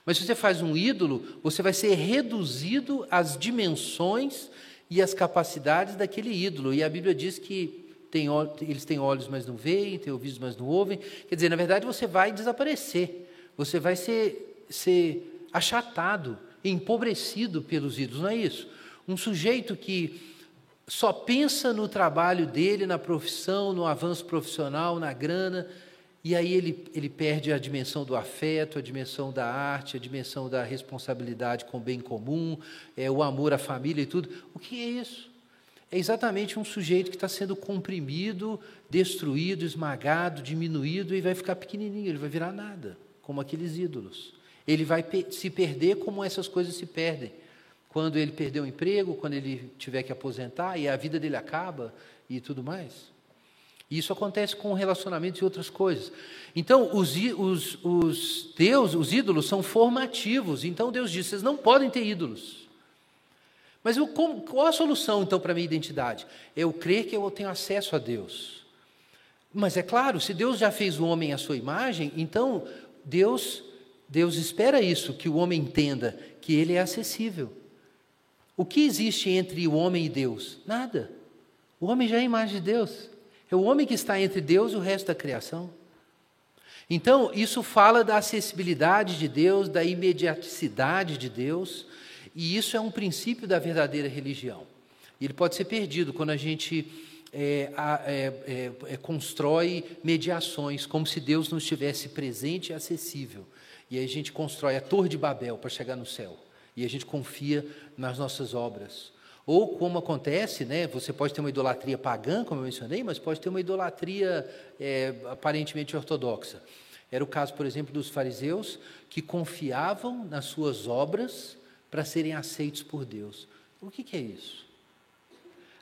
Mas se você faz um ídolo, você vai ser reduzido às dimensões e às capacidades daquele ídolo. E a Bíblia diz que tem, eles têm olhos, mas não veem, têm ouvidos, mas não ouvem. Quer dizer, na verdade, você vai desaparecer. Você vai ser, ser achatado, empobrecido pelos ídolos. Não é isso? Um sujeito que só pensa no trabalho dele, na profissão, no avanço profissional, na grana, e aí ele, ele perde a dimensão do afeto, a dimensão da arte, a dimensão da responsabilidade com o bem comum, é, o amor à família e tudo. O que é isso? É exatamente um sujeito que está sendo comprimido, destruído, esmagado, diminuído e vai ficar pequenininho, ele vai virar nada, como aqueles ídolos. Ele vai se perder como essas coisas se perdem quando ele perder o emprego, quando ele tiver que aposentar e a vida dele acaba e tudo mais. Isso acontece com relacionamentos e outras coisas. Então, os, os, os Deus, os ídolos são formativos. Então, Deus diz: vocês não podem ter ídolos. Mas eu, como, qual a solução, então, para a minha identidade? Eu crer que eu tenho acesso a Deus. Mas é claro, se Deus já fez o homem à sua imagem, então Deus, Deus espera isso, que o homem entenda que ele é acessível. O que existe entre o homem e Deus? Nada. O homem já é a imagem de Deus. É o homem que está entre Deus e o resto da criação. Então, isso fala da acessibilidade de Deus, da imediaticidade de Deus, e isso é um princípio da verdadeira religião. Ele pode ser perdido quando a gente é, é, é, é, constrói mediações, como se Deus não estivesse presente e acessível. E aí a gente constrói a Torre de Babel para chegar no céu e a gente confia nas nossas obras. Ou como acontece, né, você pode ter uma idolatria pagã, como eu mencionei, mas pode ter uma idolatria é, aparentemente ortodoxa. Era o caso, por exemplo, dos fariseus que confiavam nas suas obras para serem aceitos por Deus. O que, que é isso?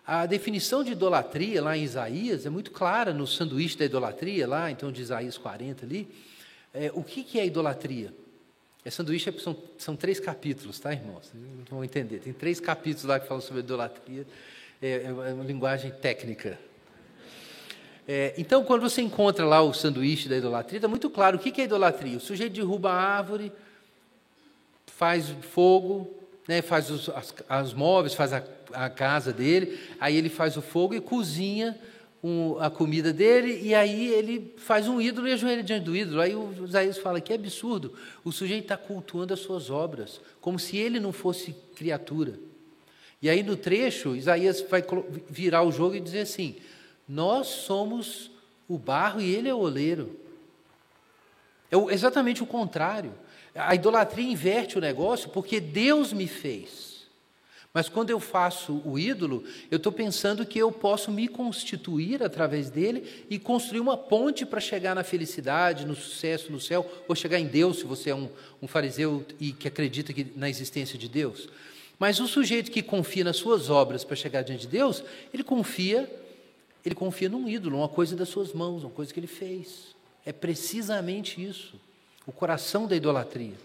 A definição de idolatria lá em Isaías é muito clara no sanduíche da idolatria, lá então de Isaías 40 ali. É, o que, que é idolatria? É sanduíche são, são três capítulos, tá, irmãos? Não vão entender. Tem três capítulos lá que falam sobre idolatria. É, é uma linguagem técnica. É, então, quando você encontra lá o sanduíche da idolatria, está muito claro o que é idolatria. O sujeito derruba a árvore, faz fogo, né, faz os as, as móveis, faz a, a casa dele, aí ele faz o fogo e cozinha um, a comida dele, e aí ele faz um ídolo e ajoelha diante do ídolo. Aí o Isaías fala que é absurdo, o sujeito está cultuando as suas obras, como se ele não fosse criatura. E aí no trecho, Isaías vai virar o jogo e dizer assim: Nós somos o barro e ele é o oleiro. É exatamente o contrário. A idolatria inverte o negócio porque Deus me fez. Mas quando eu faço o ídolo, eu estou pensando que eu posso me constituir através dele e construir uma ponte para chegar na felicidade, no sucesso no céu, ou chegar em Deus, se você é um, um fariseu e que acredita que, na existência de Deus. Mas o sujeito que confia nas suas obras para chegar diante de Deus, ele confia, ele confia num ídolo, uma coisa das suas mãos, uma coisa que ele fez. É precisamente isso, o coração da idolatria.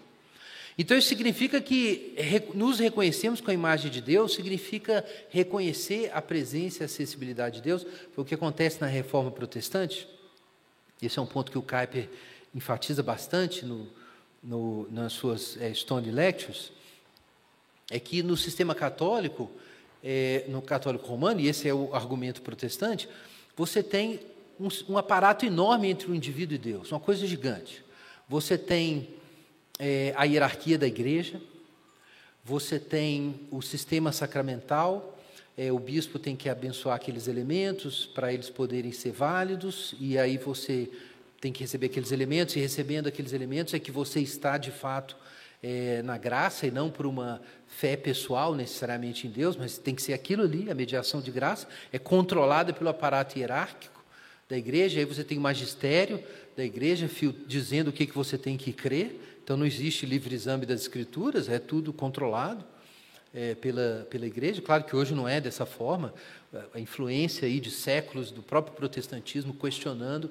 Então, isso significa que nos reconhecemos com a imagem de Deus, significa reconhecer a presença e a acessibilidade de Deus. Foi o que acontece na reforma protestante. Esse é um ponto que o Kuyper enfatiza bastante no, no, nas suas é, Stone Lectures. É que no sistema católico, é, no católico romano, e esse é o argumento protestante, você tem um, um aparato enorme entre o indivíduo e Deus, uma coisa gigante. Você tem é, a hierarquia da igreja, você tem o sistema sacramental, é, o bispo tem que abençoar aqueles elementos para eles poderem ser válidos, e aí você tem que receber aqueles elementos, e recebendo aqueles elementos é que você está de fato é, na graça e não por uma fé pessoal necessariamente em Deus, mas tem que ser aquilo ali, a mediação de graça, é controlada pelo aparato hierárquico da igreja, aí você tem o magistério da igreja dizendo o que, que você tem que crer. Então não existe livre exame das escrituras, é tudo controlado é, pela, pela igreja. Claro que hoje não é dessa forma, a influência aí de séculos do próprio protestantismo questionando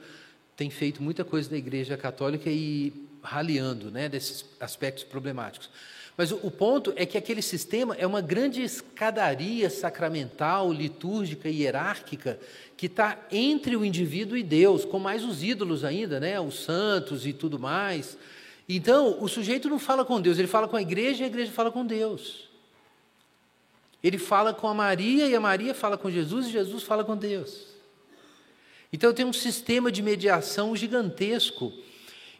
tem feito muita coisa da igreja católica e raliando né, desses aspectos problemáticos. Mas o, o ponto é que aquele sistema é uma grande escadaria sacramental, litúrgica e hierárquica que está entre o indivíduo e Deus, com mais os ídolos ainda, né, os santos e tudo mais. Então, o sujeito não fala com Deus, ele fala com a igreja e a igreja fala com Deus. Ele fala com a Maria e a Maria fala com Jesus e Jesus fala com Deus. Então tem um sistema de mediação gigantesco.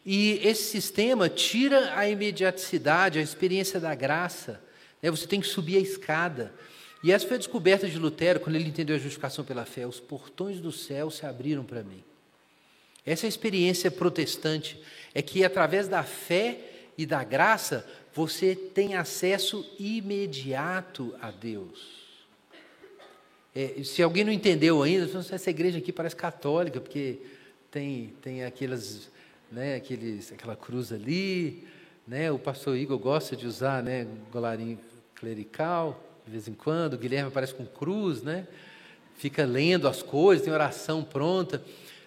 E esse sistema tira a imediaticidade, a experiência da graça. Né? Você tem que subir a escada. E essa foi a descoberta de Lutero, quando ele entendeu a justificação pela fé. Os portões do céu se abriram para mim. Essa é a experiência protestante. É que através da fé e da graça, você tem acesso imediato a Deus. É, se alguém não entendeu ainda, essa igreja aqui parece católica, porque tem, tem aquelas, né, aqueles, aquela cruz ali, né, o pastor Igor gosta de usar né, golarinho clerical, de vez em quando, o Guilherme aparece com cruz, né, fica lendo as coisas, tem oração pronta.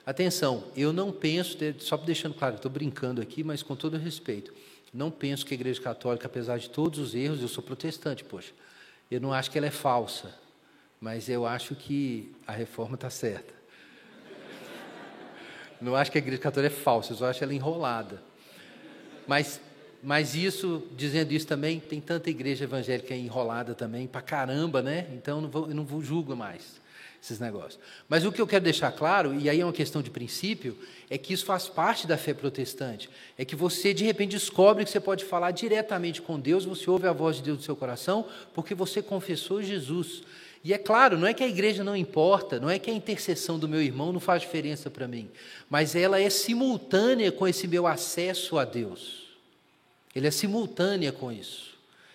Atenção, eu não penso, só deixando claro, estou brincando aqui, mas com todo respeito, não penso que a Igreja Católica, apesar de todos os erros, eu sou protestante, poxa, eu não acho que ela é falsa, mas eu acho que a reforma está certa. Não acho que a Igreja Católica é falsa, eu só acho ela enrolada. Mas, mas isso, dizendo isso também, tem tanta igreja evangélica enrolada também, para caramba, né? Então eu não, vou, eu não julgo mais esses negócios. Mas o que eu quero deixar claro, e aí é uma questão de princípio, é que isso faz parte da fé protestante. É que você, de repente, descobre que você pode falar diretamente com Deus, você ouve a voz de Deus no seu coração, porque você confessou Jesus. E é claro, não é que a igreja não importa, não é que a intercessão do meu irmão não faz diferença para mim, mas ela é simultânea com esse meu acesso a Deus. Ele é simultânea com isso.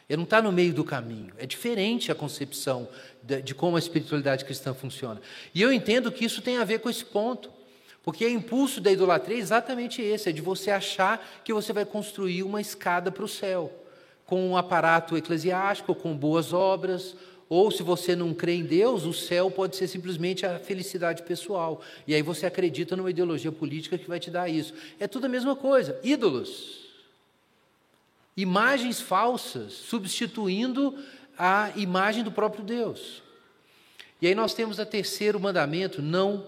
Ele não está no meio do caminho. É diferente a concepção de, de, como a espiritualidade cristã funciona. E eu entendo que isso tem a ver com esse ponto. Porque o impulso da idolatria é exatamente esse: é de você achar que você vai construir uma escada para o céu, com um aparato eclesiástico, com boas obras. Ou se você não crê em Deus, o céu pode ser simplesmente a felicidade pessoal. E aí você acredita numa ideologia política que vai te dar isso. É tudo a mesma coisa. Ídolos imagens falsas, substituindo a imagem do próprio Deus. E aí nós temos o terceiro mandamento: não,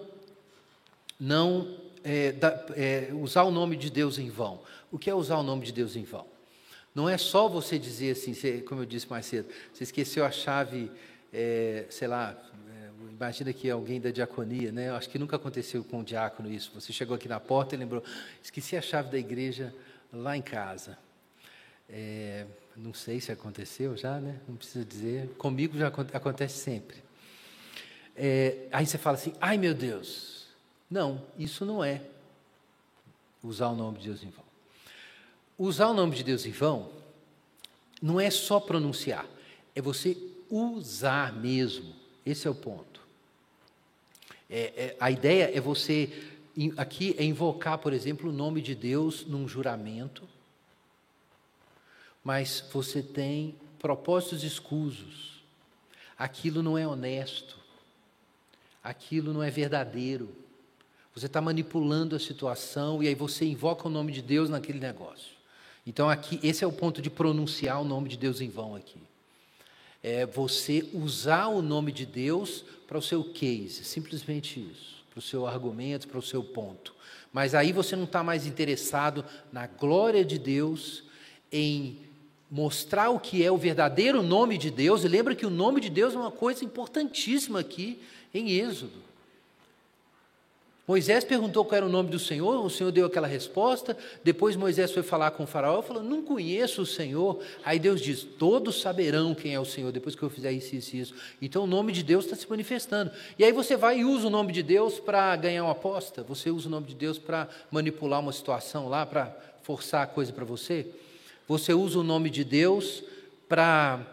não é, da, é, usar o nome de Deus em vão. O que é usar o nome de Deus em vão? Não é só você dizer assim, você, como eu disse mais cedo, você esqueceu a chave, é, sei lá, é, imagina que alguém da diaconia, né? Acho que nunca aconteceu com o diácono isso. Você chegou aqui na porta e lembrou, esqueci a chave da igreja lá em casa. É, não sei se aconteceu já, né? Não preciso dizer. Comigo já acontece sempre. É, aí você fala assim: ai meu Deus. Não, isso não é usar o nome de Deus em vão. Usar o nome de Deus em vão não é só pronunciar, é você usar mesmo. Esse é o ponto. É, é, a ideia é você, aqui, é invocar, por exemplo, o nome de Deus num juramento mas você tem propósitos escusos. Aquilo não é honesto. Aquilo não é verdadeiro. Você está manipulando a situação e aí você invoca o nome de Deus naquele negócio. Então aqui esse é o ponto de pronunciar o nome de Deus em vão aqui. É você usar o nome de Deus para o seu case, simplesmente isso, para o seu argumento, para o seu ponto. Mas aí você não está mais interessado na glória de Deus, em mostrar o que é o verdadeiro nome de Deus, e lembra que o nome de Deus é uma coisa importantíssima aqui em Êxodo. Moisés perguntou qual era o nome do Senhor, o Senhor deu aquela resposta. Depois Moisés foi falar com o Faraó falou: Não conheço o Senhor. Aí Deus diz: Todos saberão quem é o Senhor depois que eu fizer isso isso, isso. Então o nome de Deus está se manifestando. E aí você vai e usa o nome de Deus para ganhar uma aposta, você usa o nome de Deus para manipular uma situação lá, para forçar a coisa para você. Você usa o nome de Deus para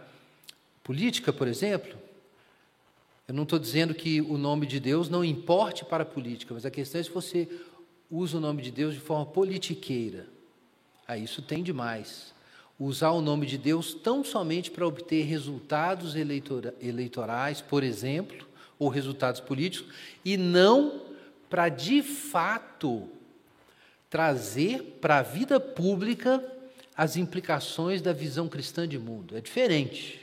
política, por exemplo? Eu não estou dizendo que o nome de Deus não importe para a política, mas a questão é se você usa o nome de Deus de forma politiqueira. Aí isso tem demais. Usar o nome de Deus tão somente para obter resultados eleitora, eleitorais, por exemplo, ou resultados políticos, e não para de fato trazer para a vida pública as implicações da visão cristã de mundo. É diferente.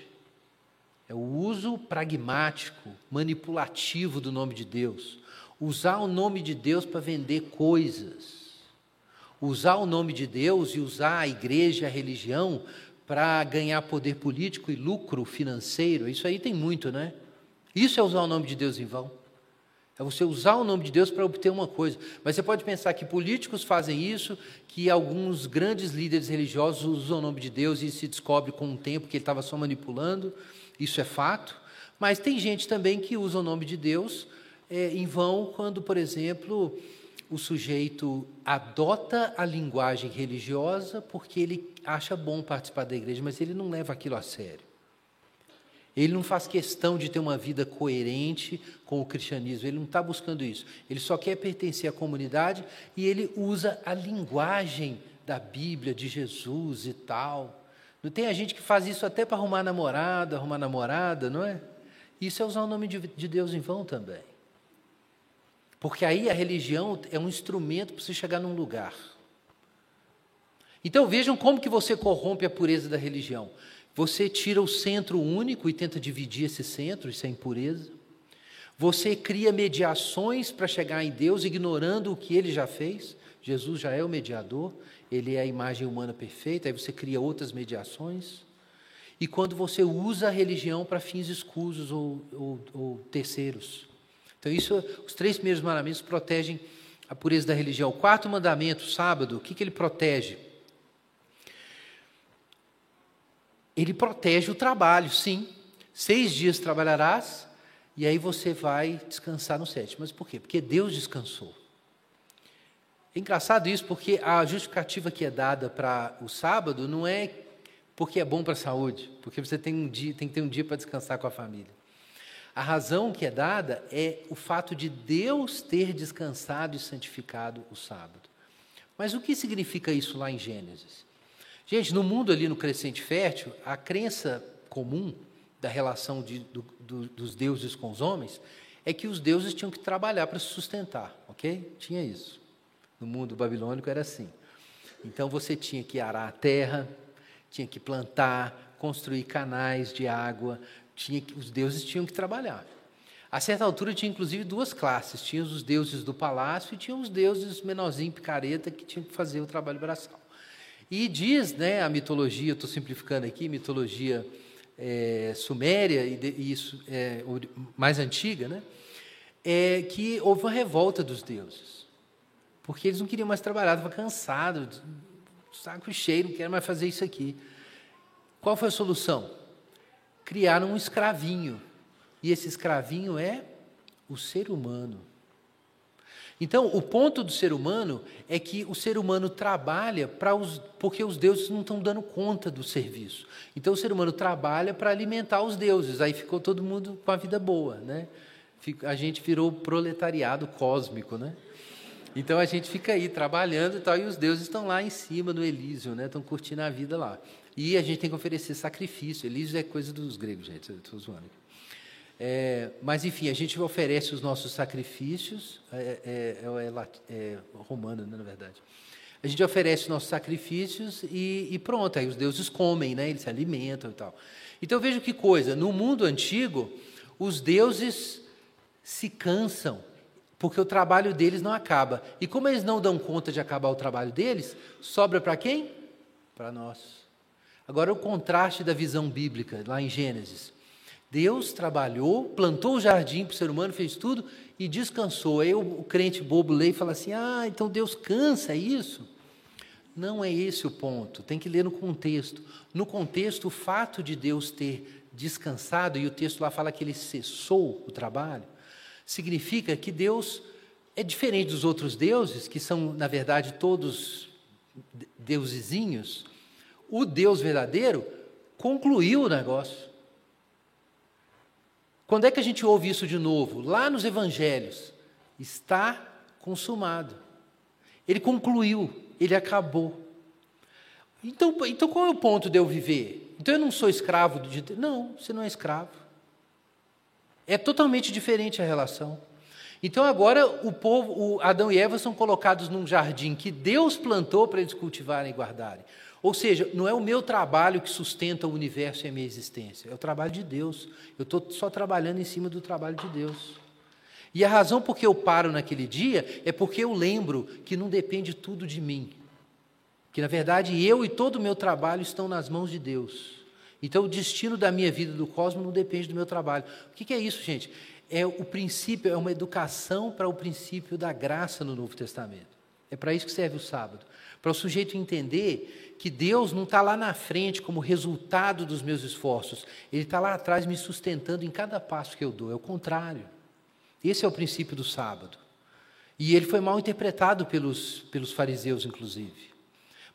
É o uso pragmático, manipulativo do nome de Deus. Usar o nome de Deus para vender coisas. Usar o nome de Deus e usar a igreja, a religião, para ganhar poder político e lucro financeiro. Isso aí tem muito, né? Isso é usar o nome de Deus em vão. É você usar o nome de Deus para obter uma coisa. Mas você pode pensar que políticos fazem isso, que alguns grandes líderes religiosos usam o nome de Deus e se descobre com o tempo que ele estava só manipulando. Isso é fato. Mas tem gente também que usa o nome de Deus é, em vão quando, por exemplo, o sujeito adota a linguagem religiosa porque ele acha bom participar da igreja, mas ele não leva aquilo a sério. Ele não faz questão de ter uma vida coerente com o cristianismo, ele não está buscando isso. Ele só quer pertencer à comunidade e ele usa a linguagem da Bíblia, de Jesus e tal. Não tem a gente que faz isso até para arrumar namorado, arrumar namorada, não é? Isso é usar o nome de, de Deus em vão também. Porque aí a religião é um instrumento para você chegar num lugar. Então vejam como que você corrompe a pureza da religião. Você tira o centro único e tenta dividir esse centro, isso é impureza. Você cria mediações para chegar em Deus, ignorando o que ele já fez. Jesus já é o mediador, ele é a imagem humana perfeita, aí você cria outras mediações. E quando você usa a religião para fins escusos ou, ou, ou terceiros. Então, isso, os três primeiros mandamentos protegem a pureza da religião. O quarto mandamento, sábado, o que, que ele protege? Ele protege o trabalho, sim. Seis dias trabalharás e aí você vai descansar no sétimo. Mas por quê? Porque Deus descansou. É engraçado isso, porque a justificativa que é dada para o sábado não é porque é bom para a saúde, porque você tem, um dia, tem que ter um dia para descansar com a família. A razão que é dada é o fato de Deus ter descansado e santificado o sábado. Mas o que significa isso lá em Gênesis? Gente, no mundo ali no crescente fértil, a crença comum da relação de, do, do, dos deuses com os homens é que os deuses tinham que trabalhar para se sustentar, ok? Tinha isso. No mundo babilônico era assim. Então você tinha que arar a terra, tinha que plantar, construir canais de água, tinha que, os deuses tinham que trabalhar. A certa altura tinha inclusive duas classes: tinha os deuses do palácio e tinha os deuses menorzinho, picareta, que tinham que fazer o trabalho braçal. E diz né, a mitologia, estou simplificando aqui, mitologia é, suméria e, de, e isso é, mais antiga, né, é que houve uma revolta dos deuses. Porque eles não queriam mais trabalhar, estavam cansados, saco cheio, não quero mais fazer isso aqui. Qual foi a solução? Criaram um escravinho. E esse escravinho é o ser humano. Então, o ponto do ser humano é que o ser humano trabalha para os, porque os deuses não estão dando conta do serviço. Então, o ser humano trabalha para alimentar os deuses. Aí ficou todo mundo com a vida boa, né? A gente virou proletariado cósmico, né? Então a gente fica aí trabalhando e tal, e os deuses estão lá em cima no Elísio, né? Estão curtindo a vida lá. E a gente tem que oferecer sacrifício. Elísio é coisa dos gregos, gente. Estou zoando. É, mas, enfim, a gente oferece os nossos sacrifícios, é, é, é, é romano, né, na verdade. A gente oferece os nossos sacrifícios e, e, pronto, aí os deuses comem, né, eles se alimentam e tal. Então, veja que coisa, no mundo antigo, os deuses se cansam, porque o trabalho deles não acaba. E como eles não dão conta de acabar o trabalho deles, sobra para quem? Para nós. Agora, o contraste da visão bíblica, lá em Gênesis. Deus trabalhou, plantou o jardim para o ser humano, fez tudo e descansou. Aí o, crente bobo lê e fala assim: ah, então Deus cansa, isso? Não é esse o ponto, tem que ler no contexto. No contexto, o fato de Deus ter descansado, e o texto lá fala que ele cessou o trabalho, significa que Deus é diferente dos outros deuses, que são, na verdade, todos deusezinhos. O Deus verdadeiro concluiu o negócio. Quando é que a gente ouve isso de novo? Lá nos evangelhos. Está consumado. Ele concluiu, ele acabou. Então, então qual é o ponto de eu viver? Então eu não sou escravo de? Não, você não é escravo. É totalmente diferente a relação. Então agora o povo, o Adão e Eva são colocados num jardim que Deus plantou para eles cultivarem e guardarem. Ou seja, não é o meu trabalho que sustenta o universo e a minha existência, é o trabalho de Deus. Eu estou só trabalhando em cima do trabalho de Deus. E a razão por que eu paro naquele dia é porque eu lembro que não depende tudo de mim. Que na verdade eu e todo o meu trabalho estão nas mãos de Deus. Então o destino da minha vida do cosmos não depende do meu trabalho. O que é isso, gente? É o princípio, é uma educação para o princípio da graça no Novo Testamento. É para isso que serve o sábado. Para o sujeito entender que Deus não está lá na frente como resultado dos meus esforços, Ele está lá atrás me sustentando em cada passo que eu dou. É o contrário. Esse é o princípio do sábado. E ele foi mal interpretado pelos, pelos fariseus, inclusive.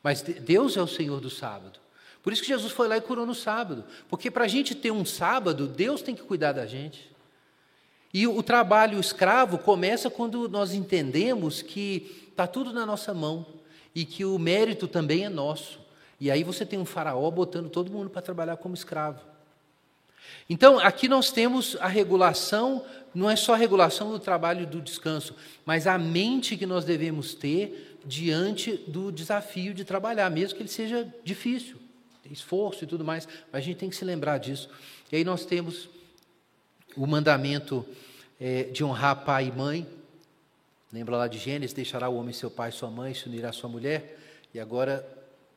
Mas Deus é o Senhor do sábado. Por isso que Jesus foi lá e curou no sábado. Porque para a gente ter um sábado, Deus tem que cuidar da gente. E o trabalho escravo começa quando nós entendemos que está tudo na nossa mão e que o mérito também é nosso. E aí você tem um faraó botando todo mundo para trabalhar como escravo. Então, aqui nós temos a regulação, não é só a regulação do trabalho e do descanso, mas a mente que nós devemos ter diante do desafio de trabalhar, mesmo que ele seja difícil, esforço e tudo mais, mas a gente tem que se lembrar disso. E aí nós temos o mandamento é, de honrar pai e mãe. Lembra lá de Gênesis: deixará o homem seu pai e sua mãe, se unirá à sua mulher. E agora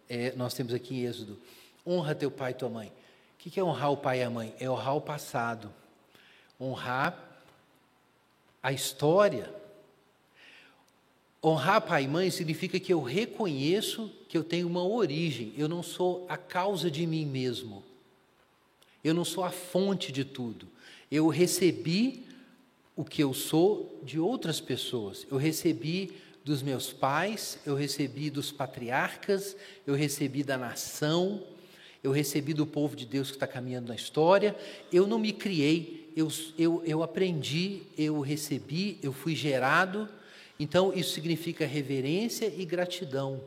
é, nós temos aqui em Êxodo: honra teu pai e tua mãe. O que é honrar o pai e a mãe? É honrar o passado, honrar a história. Honrar pai e mãe significa que eu reconheço que eu tenho uma origem, eu não sou a causa de mim mesmo, eu não sou a fonte de tudo. Eu recebi o que eu sou de outras pessoas, eu recebi dos meus pais, eu recebi dos patriarcas, eu recebi da nação, eu recebi do povo de Deus que está caminhando na história, eu não me criei, eu, eu, eu aprendi, eu recebi, eu fui gerado, então isso significa reverência e gratidão.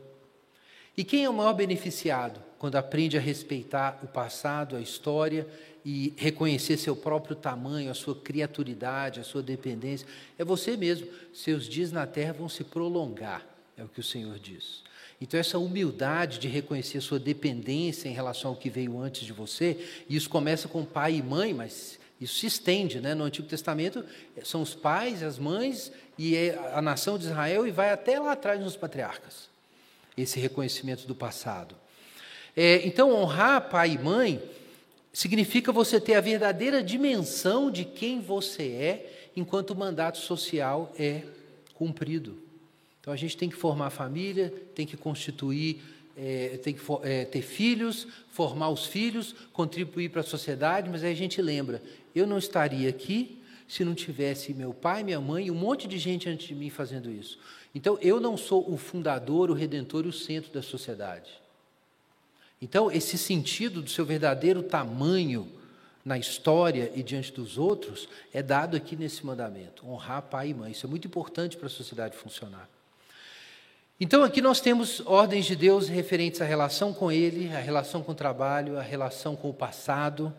E quem é o maior beneficiado quando aprende a respeitar o passado, a história e reconhecer seu próprio tamanho, a sua criaturidade, a sua dependência? É você mesmo. Seus dias na terra vão se prolongar, é o que o Senhor diz. Então, essa humildade de reconhecer sua dependência em relação ao que veio antes de você, isso começa com pai e mãe, mas isso se estende, né? No Antigo Testamento são os pais, as mães e é a nação de Israel e vai até lá atrás nos patriarcas. Esse reconhecimento do passado. É, então, honrar pai e mãe significa você ter a verdadeira dimensão de quem você é enquanto o mandato social é cumprido. Então a gente tem que formar família, tem que constituir, é, tem que é, ter filhos, formar os filhos, contribuir para a sociedade, mas aí a gente lembra, eu não estaria aqui se não tivesse meu pai, minha mãe e um monte de gente antes de mim fazendo isso. Então eu não sou o fundador, o redentor e o centro da sociedade. Então esse sentido do seu verdadeiro tamanho na história e diante dos outros é dado aqui nesse mandamento, honrar pai e mãe. Isso é muito importante para a sociedade funcionar. Então, aqui nós temos ordens de Deus referentes à relação com Ele, à relação com o trabalho, à relação com o passado.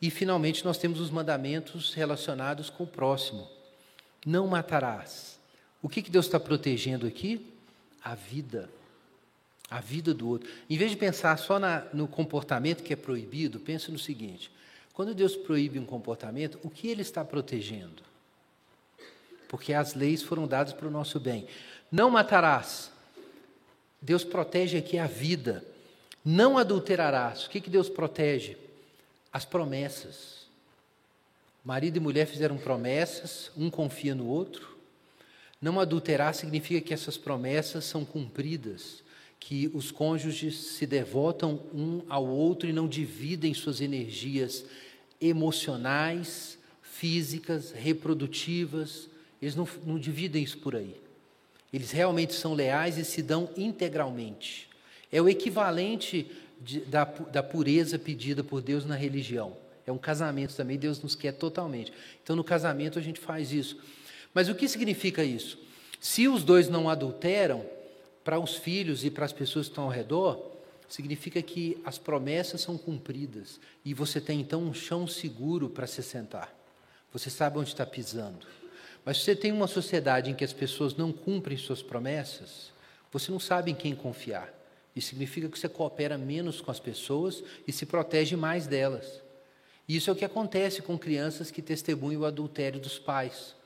E, finalmente, nós temos os mandamentos relacionados com o próximo. Não matarás. O que, que Deus está protegendo aqui? A vida. A vida do outro. Em vez de pensar só na, no comportamento que é proibido, pense no seguinte: quando Deus proíbe um comportamento, o que Ele está protegendo? Porque as leis foram dadas para o nosso bem. Não matarás. Deus protege aqui a vida. Não adulterarás. O que, que Deus protege? As promessas. Marido e mulher fizeram promessas, um confia no outro. Não adulterar significa que essas promessas são cumpridas, que os cônjuges se devotam um ao outro e não dividem suas energias emocionais, físicas, reprodutivas, eles não, não dividem isso por aí. Eles realmente são leais e se dão integralmente. É o equivalente de, da, da pureza pedida por Deus na religião. É um casamento também, Deus nos quer totalmente. Então, no casamento, a gente faz isso. Mas o que significa isso? Se os dois não adulteram, para os filhos e para as pessoas que estão ao redor, significa que as promessas são cumpridas e você tem então um chão seguro para se sentar. Você sabe onde está pisando. Mas se você tem uma sociedade em que as pessoas não cumprem suas promessas, você não sabe em quem confiar. Isso significa que você coopera menos com as pessoas e se protege mais delas. E isso é o que acontece com crianças que testemunham o adultério dos pais.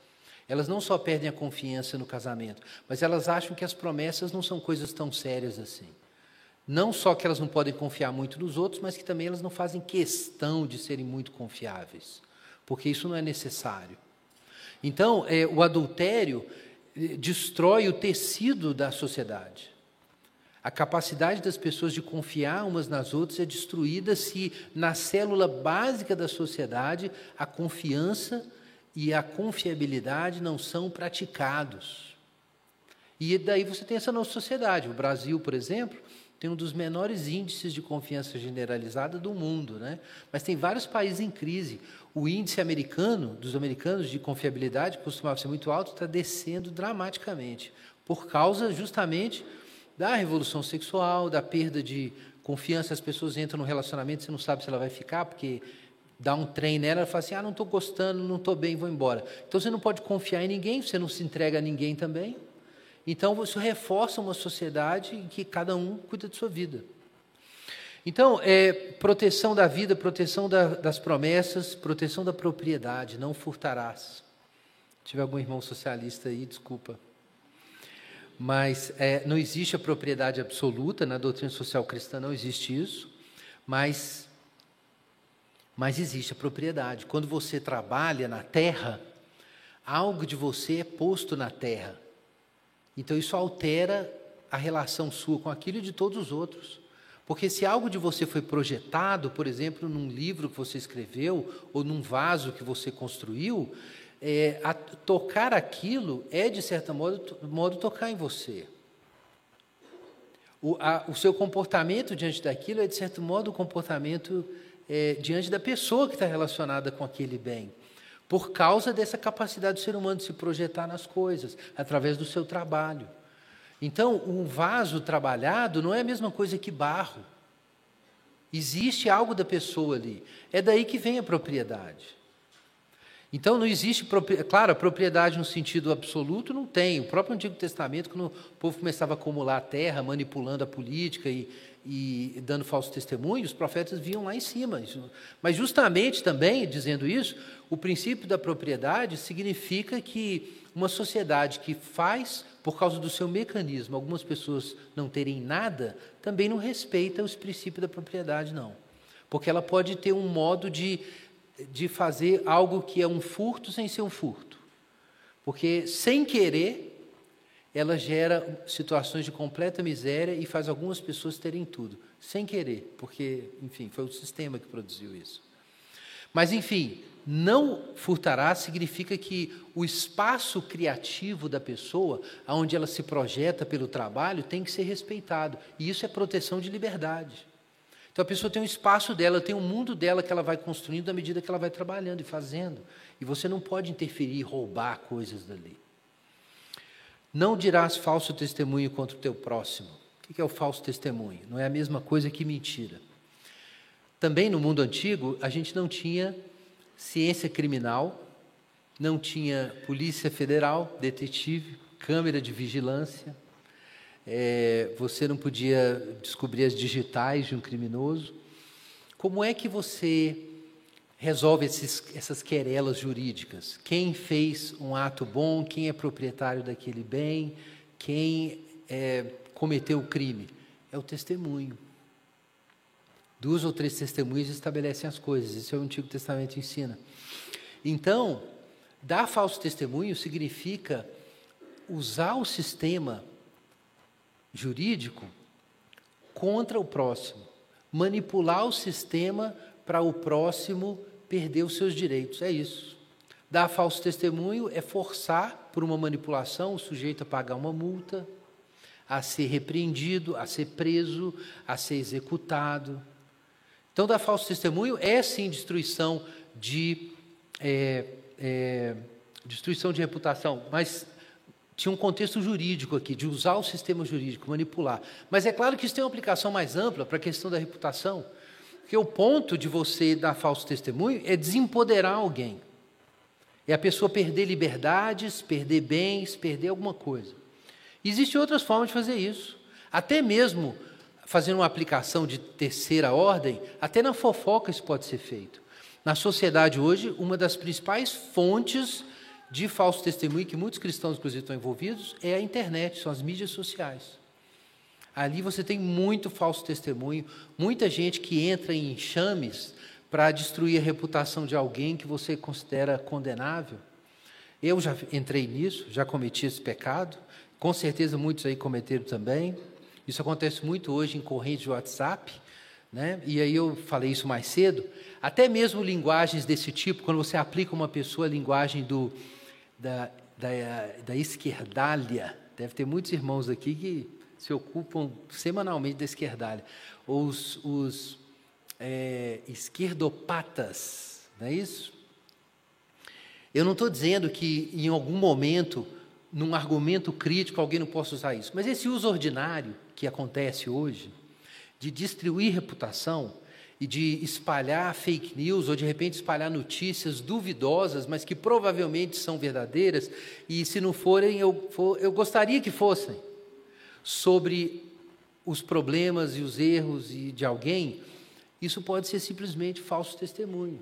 Elas não só perdem a confiança no casamento, mas elas acham que as promessas não são coisas tão sérias assim. Não só que elas não podem confiar muito nos outros, mas que também elas não fazem questão de serem muito confiáveis, porque isso não é necessário. Então, é, o adultério eh, destrói o tecido da sociedade. A capacidade das pessoas de confiar umas nas outras é destruída se, na célula básica da sociedade, a confiança e a confiabilidade não são praticados. E daí você tem essa nossa sociedade. O Brasil, por exemplo, tem um dos menores índices de confiança generalizada do mundo, né? Mas tem vários países em crise. O índice americano, dos americanos de confiabilidade, que costumava ser muito alto, está descendo dramaticamente, por causa justamente da revolução sexual, da perda de confiança, as pessoas entram no relacionamento, você não sabe se ela vai ficar, porque dá um trem nela, ela fala assim: ah, não estou gostando, não estou bem, vou embora. Então você não pode confiar em ninguém, você não se entrega a ninguém também. Então isso reforça uma sociedade em que cada um cuida de sua vida. Então, é proteção da vida, proteção da, das promessas, proteção da propriedade, não furtarás. Se tiver algum irmão socialista aí, desculpa. Mas é, não existe a propriedade absoluta, na doutrina social cristã não existe isso, mas, mas existe a propriedade. Quando você trabalha na terra, algo de você é posto na terra. Então isso altera a relação sua com aquilo e de todos os outros. Porque se algo de você foi projetado, por exemplo, num livro que você escreveu ou num vaso que você construiu, é, a, tocar aquilo é, de certo modo, modo tocar em você. O, a, o, seu comportamento diante daquilo é, de certo modo, o comportamento é, diante da pessoa que está relacionada com aquele bem. Por causa dessa capacidade do ser humano de se projetar nas coisas, através do seu trabalho. Então, um vaso trabalhado não é a mesma coisa que barro. Existe algo da pessoa ali. É daí que vem a propriedade. Então não existe, claro, a propriedade no sentido absoluto não tem. O próprio Antigo Testamento, quando o povo começava a acumular terra, manipulando a política e, e dando falsos testemunhos, os profetas viam lá em cima. Mas justamente também, dizendo isso, o princípio da propriedade significa que uma sociedade que faz, por causa do seu mecanismo, algumas pessoas não terem nada, também não respeita os princípios da propriedade, não. Porque ela pode ter um modo de de fazer algo que é um furto sem ser um furto. Porque, sem querer, ela gera situações de completa miséria e faz algumas pessoas terem tudo, sem querer, porque, enfim, foi o sistema que produziu isso. Mas, enfim, não furtará significa que o espaço criativo da pessoa, onde ela se projeta pelo trabalho, tem que ser respeitado. E isso é proteção de liberdade. Então a pessoa tem um espaço dela, tem um mundo dela que ela vai construindo à medida que ela vai trabalhando e fazendo. E você não pode interferir, roubar coisas dali. Não dirás falso testemunho contra o teu próximo. O que é o falso testemunho? Não é a mesma coisa que mentira. Também no mundo antigo, a gente não tinha ciência criminal, não tinha polícia federal, detetive, câmera de vigilância, é, você não podia descobrir as digitais de um criminoso. Como é que você resolve esses, essas querelas jurídicas? Quem fez um ato bom, quem é proprietário daquele bem, quem é, cometeu o crime? É o testemunho. Duas ou três testemunhas estabelecem as coisas, isso é o Antigo Testamento ensina. Então, dar falso testemunho significa usar o sistema jurídico contra o próximo, manipular o sistema para o próximo perder os seus direitos. É isso. Dar falso testemunho é forçar, por uma manipulação, o sujeito a pagar uma multa, a ser repreendido, a ser preso, a ser executado. Então, dar falso testemunho é sim destruição de é, é, destruição de reputação, mas tinha um contexto jurídico aqui, de usar o sistema jurídico, manipular. Mas é claro que isso tem uma aplicação mais ampla para a questão da reputação, porque o ponto de você dar falso testemunho é desempoderar alguém. É a pessoa perder liberdades, perder bens, perder alguma coisa. Existem outras formas de fazer isso. Até mesmo fazendo uma aplicação de terceira ordem, até na fofoca isso pode ser feito. Na sociedade hoje, uma das principais fontes de falso testemunho, que muitos cristãos, inclusive, estão envolvidos, é a internet, são as mídias sociais. Ali você tem muito falso testemunho, muita gente que entra em enxames para destruir a reputação de alguém que você considera condenável. Eu já entrei nisso, já cometi esse pecado, com certeza muitos aí cometeram também. Isso acontece muito hoje em correntes de WhatsApp, né? E aí eu falei isso mais cedo. Até mesmo linguagens desse tipo, quando você aplica uma pessoa a linguagem do da, da, da esquerdalha. Deve ter muitos irmãos aqui que se ocupam semanalmente da esquerdalha. Os, os é, esquerdopatas, não é isso? Eu não estou dizendo que em algum momento, num argumento crítico, alguém não possa usar isso, mas esse uso ordinário que acontece hoje, de destruir reputação, e de espalhar fake news ou de repente espalhar notícias duvidosas, mas que provavelmente são verdadeiras, e se não forem, eu, for, eu gostaria que fossem, sobre os problemas e os erros de alguém, isso pode ser simplesmente falso testemunho.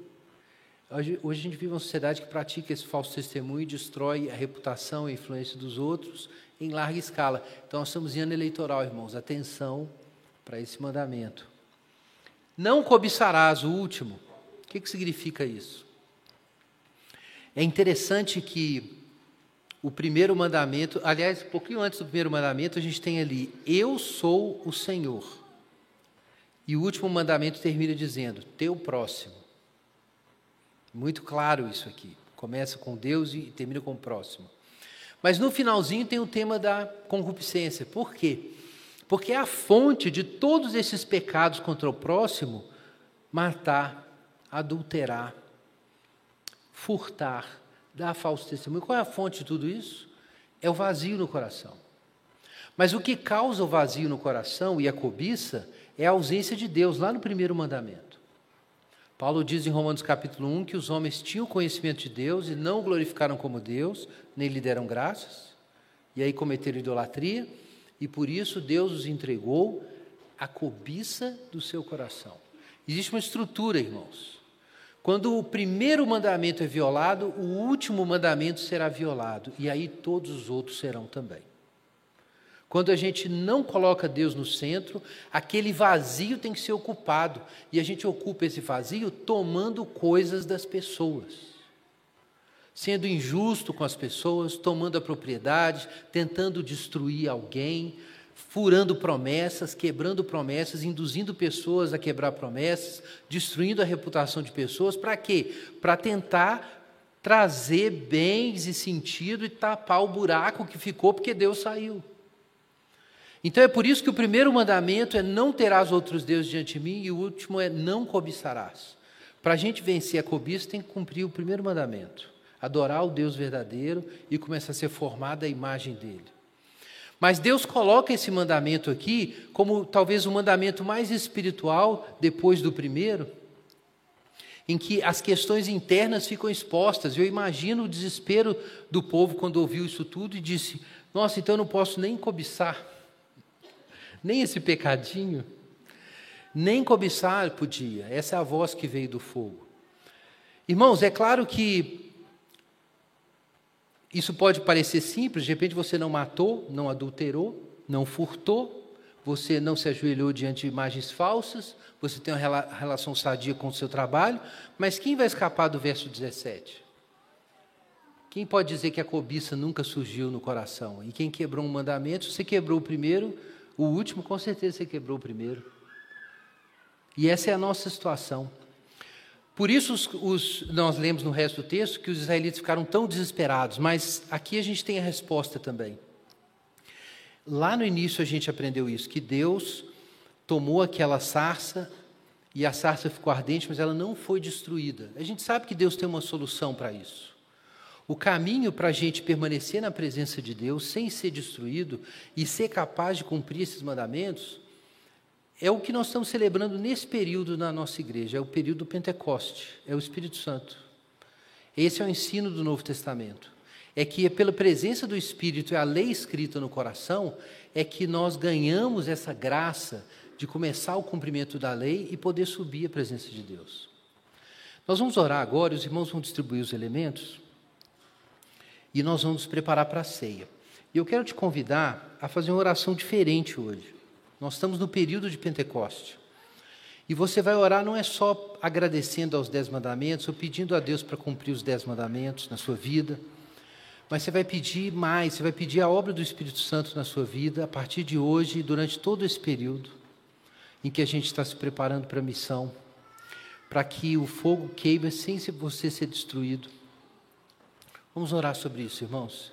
Hoje, hoje a gente vive uma sociedade que pratica esse falso testemunho e destrói a reputação e a influência dos outros em larga escala. Então, nós estamos em ano eleitoral, irmãos. Atenção para esse mandamento. Não cobiçarás o último. O que, que significa isso? É interessante que o primeiro mandamento, aliás, um pouquinho antes do primeiro mandamento, a gente tem ali: Eu sou o Senhor. E o último mandamento termina dizendo: Teu próximo. Muito claro isso aqui. Começa com Deus e termina com o próximo. Mas no finalzinho tem o tema da concupiscência. Por quê? Porque é a fonte de todos esses pecados contra o próximo matar, adulterar, furtar, dar falso testemunho. Qual é a fonte de tudo isso? É o vazio no coração. Mas o que causa o vazio no coração e a cobiça é a ausência de Deus, lá no primeiro mandamento. Paulo diz em Romanos capítulo 1 que os homens tinham conhecimento de Deus e não o glorificaram como Deus, nem lhe deram graças, e aí cometeram idolatria e por isso Deus os entregou a cobiça do seu coração. Existe uma estrutura, irmãos. Quando o primeiro mandamento é violado, o último mandamento será violado, e aí todos os outros serão também. Quando a gente não coloca Deus no centro, aquele vazio tem que ser ocupado, e a gente ocupa esse vazio tomando coisas das pessoas sendo injusto com as pessoas, tomando a propriedade, tentando destruir alguém, furando promessas, quebrando promessas, induzindo pessoas a quebrar promessas, destruindo a reputação de pessoas, para quê? Para tentar trazer bens e sentido e tapar o buraco que ficou porque Deus saiu. Então é por isso que o primeiro mandamento é não terás outros deuses diante de mim e o último é não cobiçarás. Para a gente vencer a cobiça tem que cumprir o primeiro mandamento adorar o Deus verdadeiro e começar a ser formada a imagem dele. Mas Deus coloca esse mandamento aqui como talvez o mandamento mais espiritual depois do primeiro, em que as questões internas ficam expostas. Eu imagino o desespero do povo quando ouviu isso tudo e disse: Nossa, então eu não posso nem cobiçar, nem esse pecadinho, nem cobiçar podia. Essa é a voz que veio do fogo. Irmãos, é claro que isso pode parecer simples, de repente você não matou, não adulterou, não furtou, você não se ajoelhou diante de imagens falsas, você tem uma relação sadia com o seu trabalho, mas quem vai escapar do verso 17? Quem pode dizer que a cobiça nunca surgiu no coração? E quem quebrou um mandamento, você quebrou o primeiro, o último, com certeza você quebrou o primeiro. E essa é a nossa situação. Por isso, os, os, nós lemos no resto do texto que os israelitas ficaram tão desesperados, mas aqui a gente tem a resposta também. Lá no início a gente aprendeu isso, que Deus tomou aquela sarça e a sarça ficou ardente, mas ela não foi destruída. A gente sabe que Deus tem uma solução para isso. O caminho para a gente permanecer na presença de Deus sem ser destruído e ser capaz de cumprir esses mandamentos é o que nós estamos celebrando nesse período na nossa igreja, é o período do Pentecoste, é o Espírito Santo. Esse é o ensino do Novo Testamento. É que é pela presença do Espírito e a lei escrita no coração é que nós ganhamos essa graça de começar o cumprimento da lei e poder subir à presença de Deus. Nós vamos orar agora, os irmãos vão distribuir os elementos e nós vamos nos preparar para a ceia. E eu quero te convidar a fazer uma oração diferente hoje. Nós estamos no período de Pentecoste. E você vai orar não é só agradecendo aos dez mandamentos ou pedindo a Deus para cumprir os dez mandamentos na sua vida, mas você vai pedir mais, você vai pedir a obra do Espírito Santo na sua vida a partir de hoje e durante todo esse período em que a gente está se preparando para a missão, para que o fogo queime sem você ser destruído Vamos orar sobre isso, irmãos.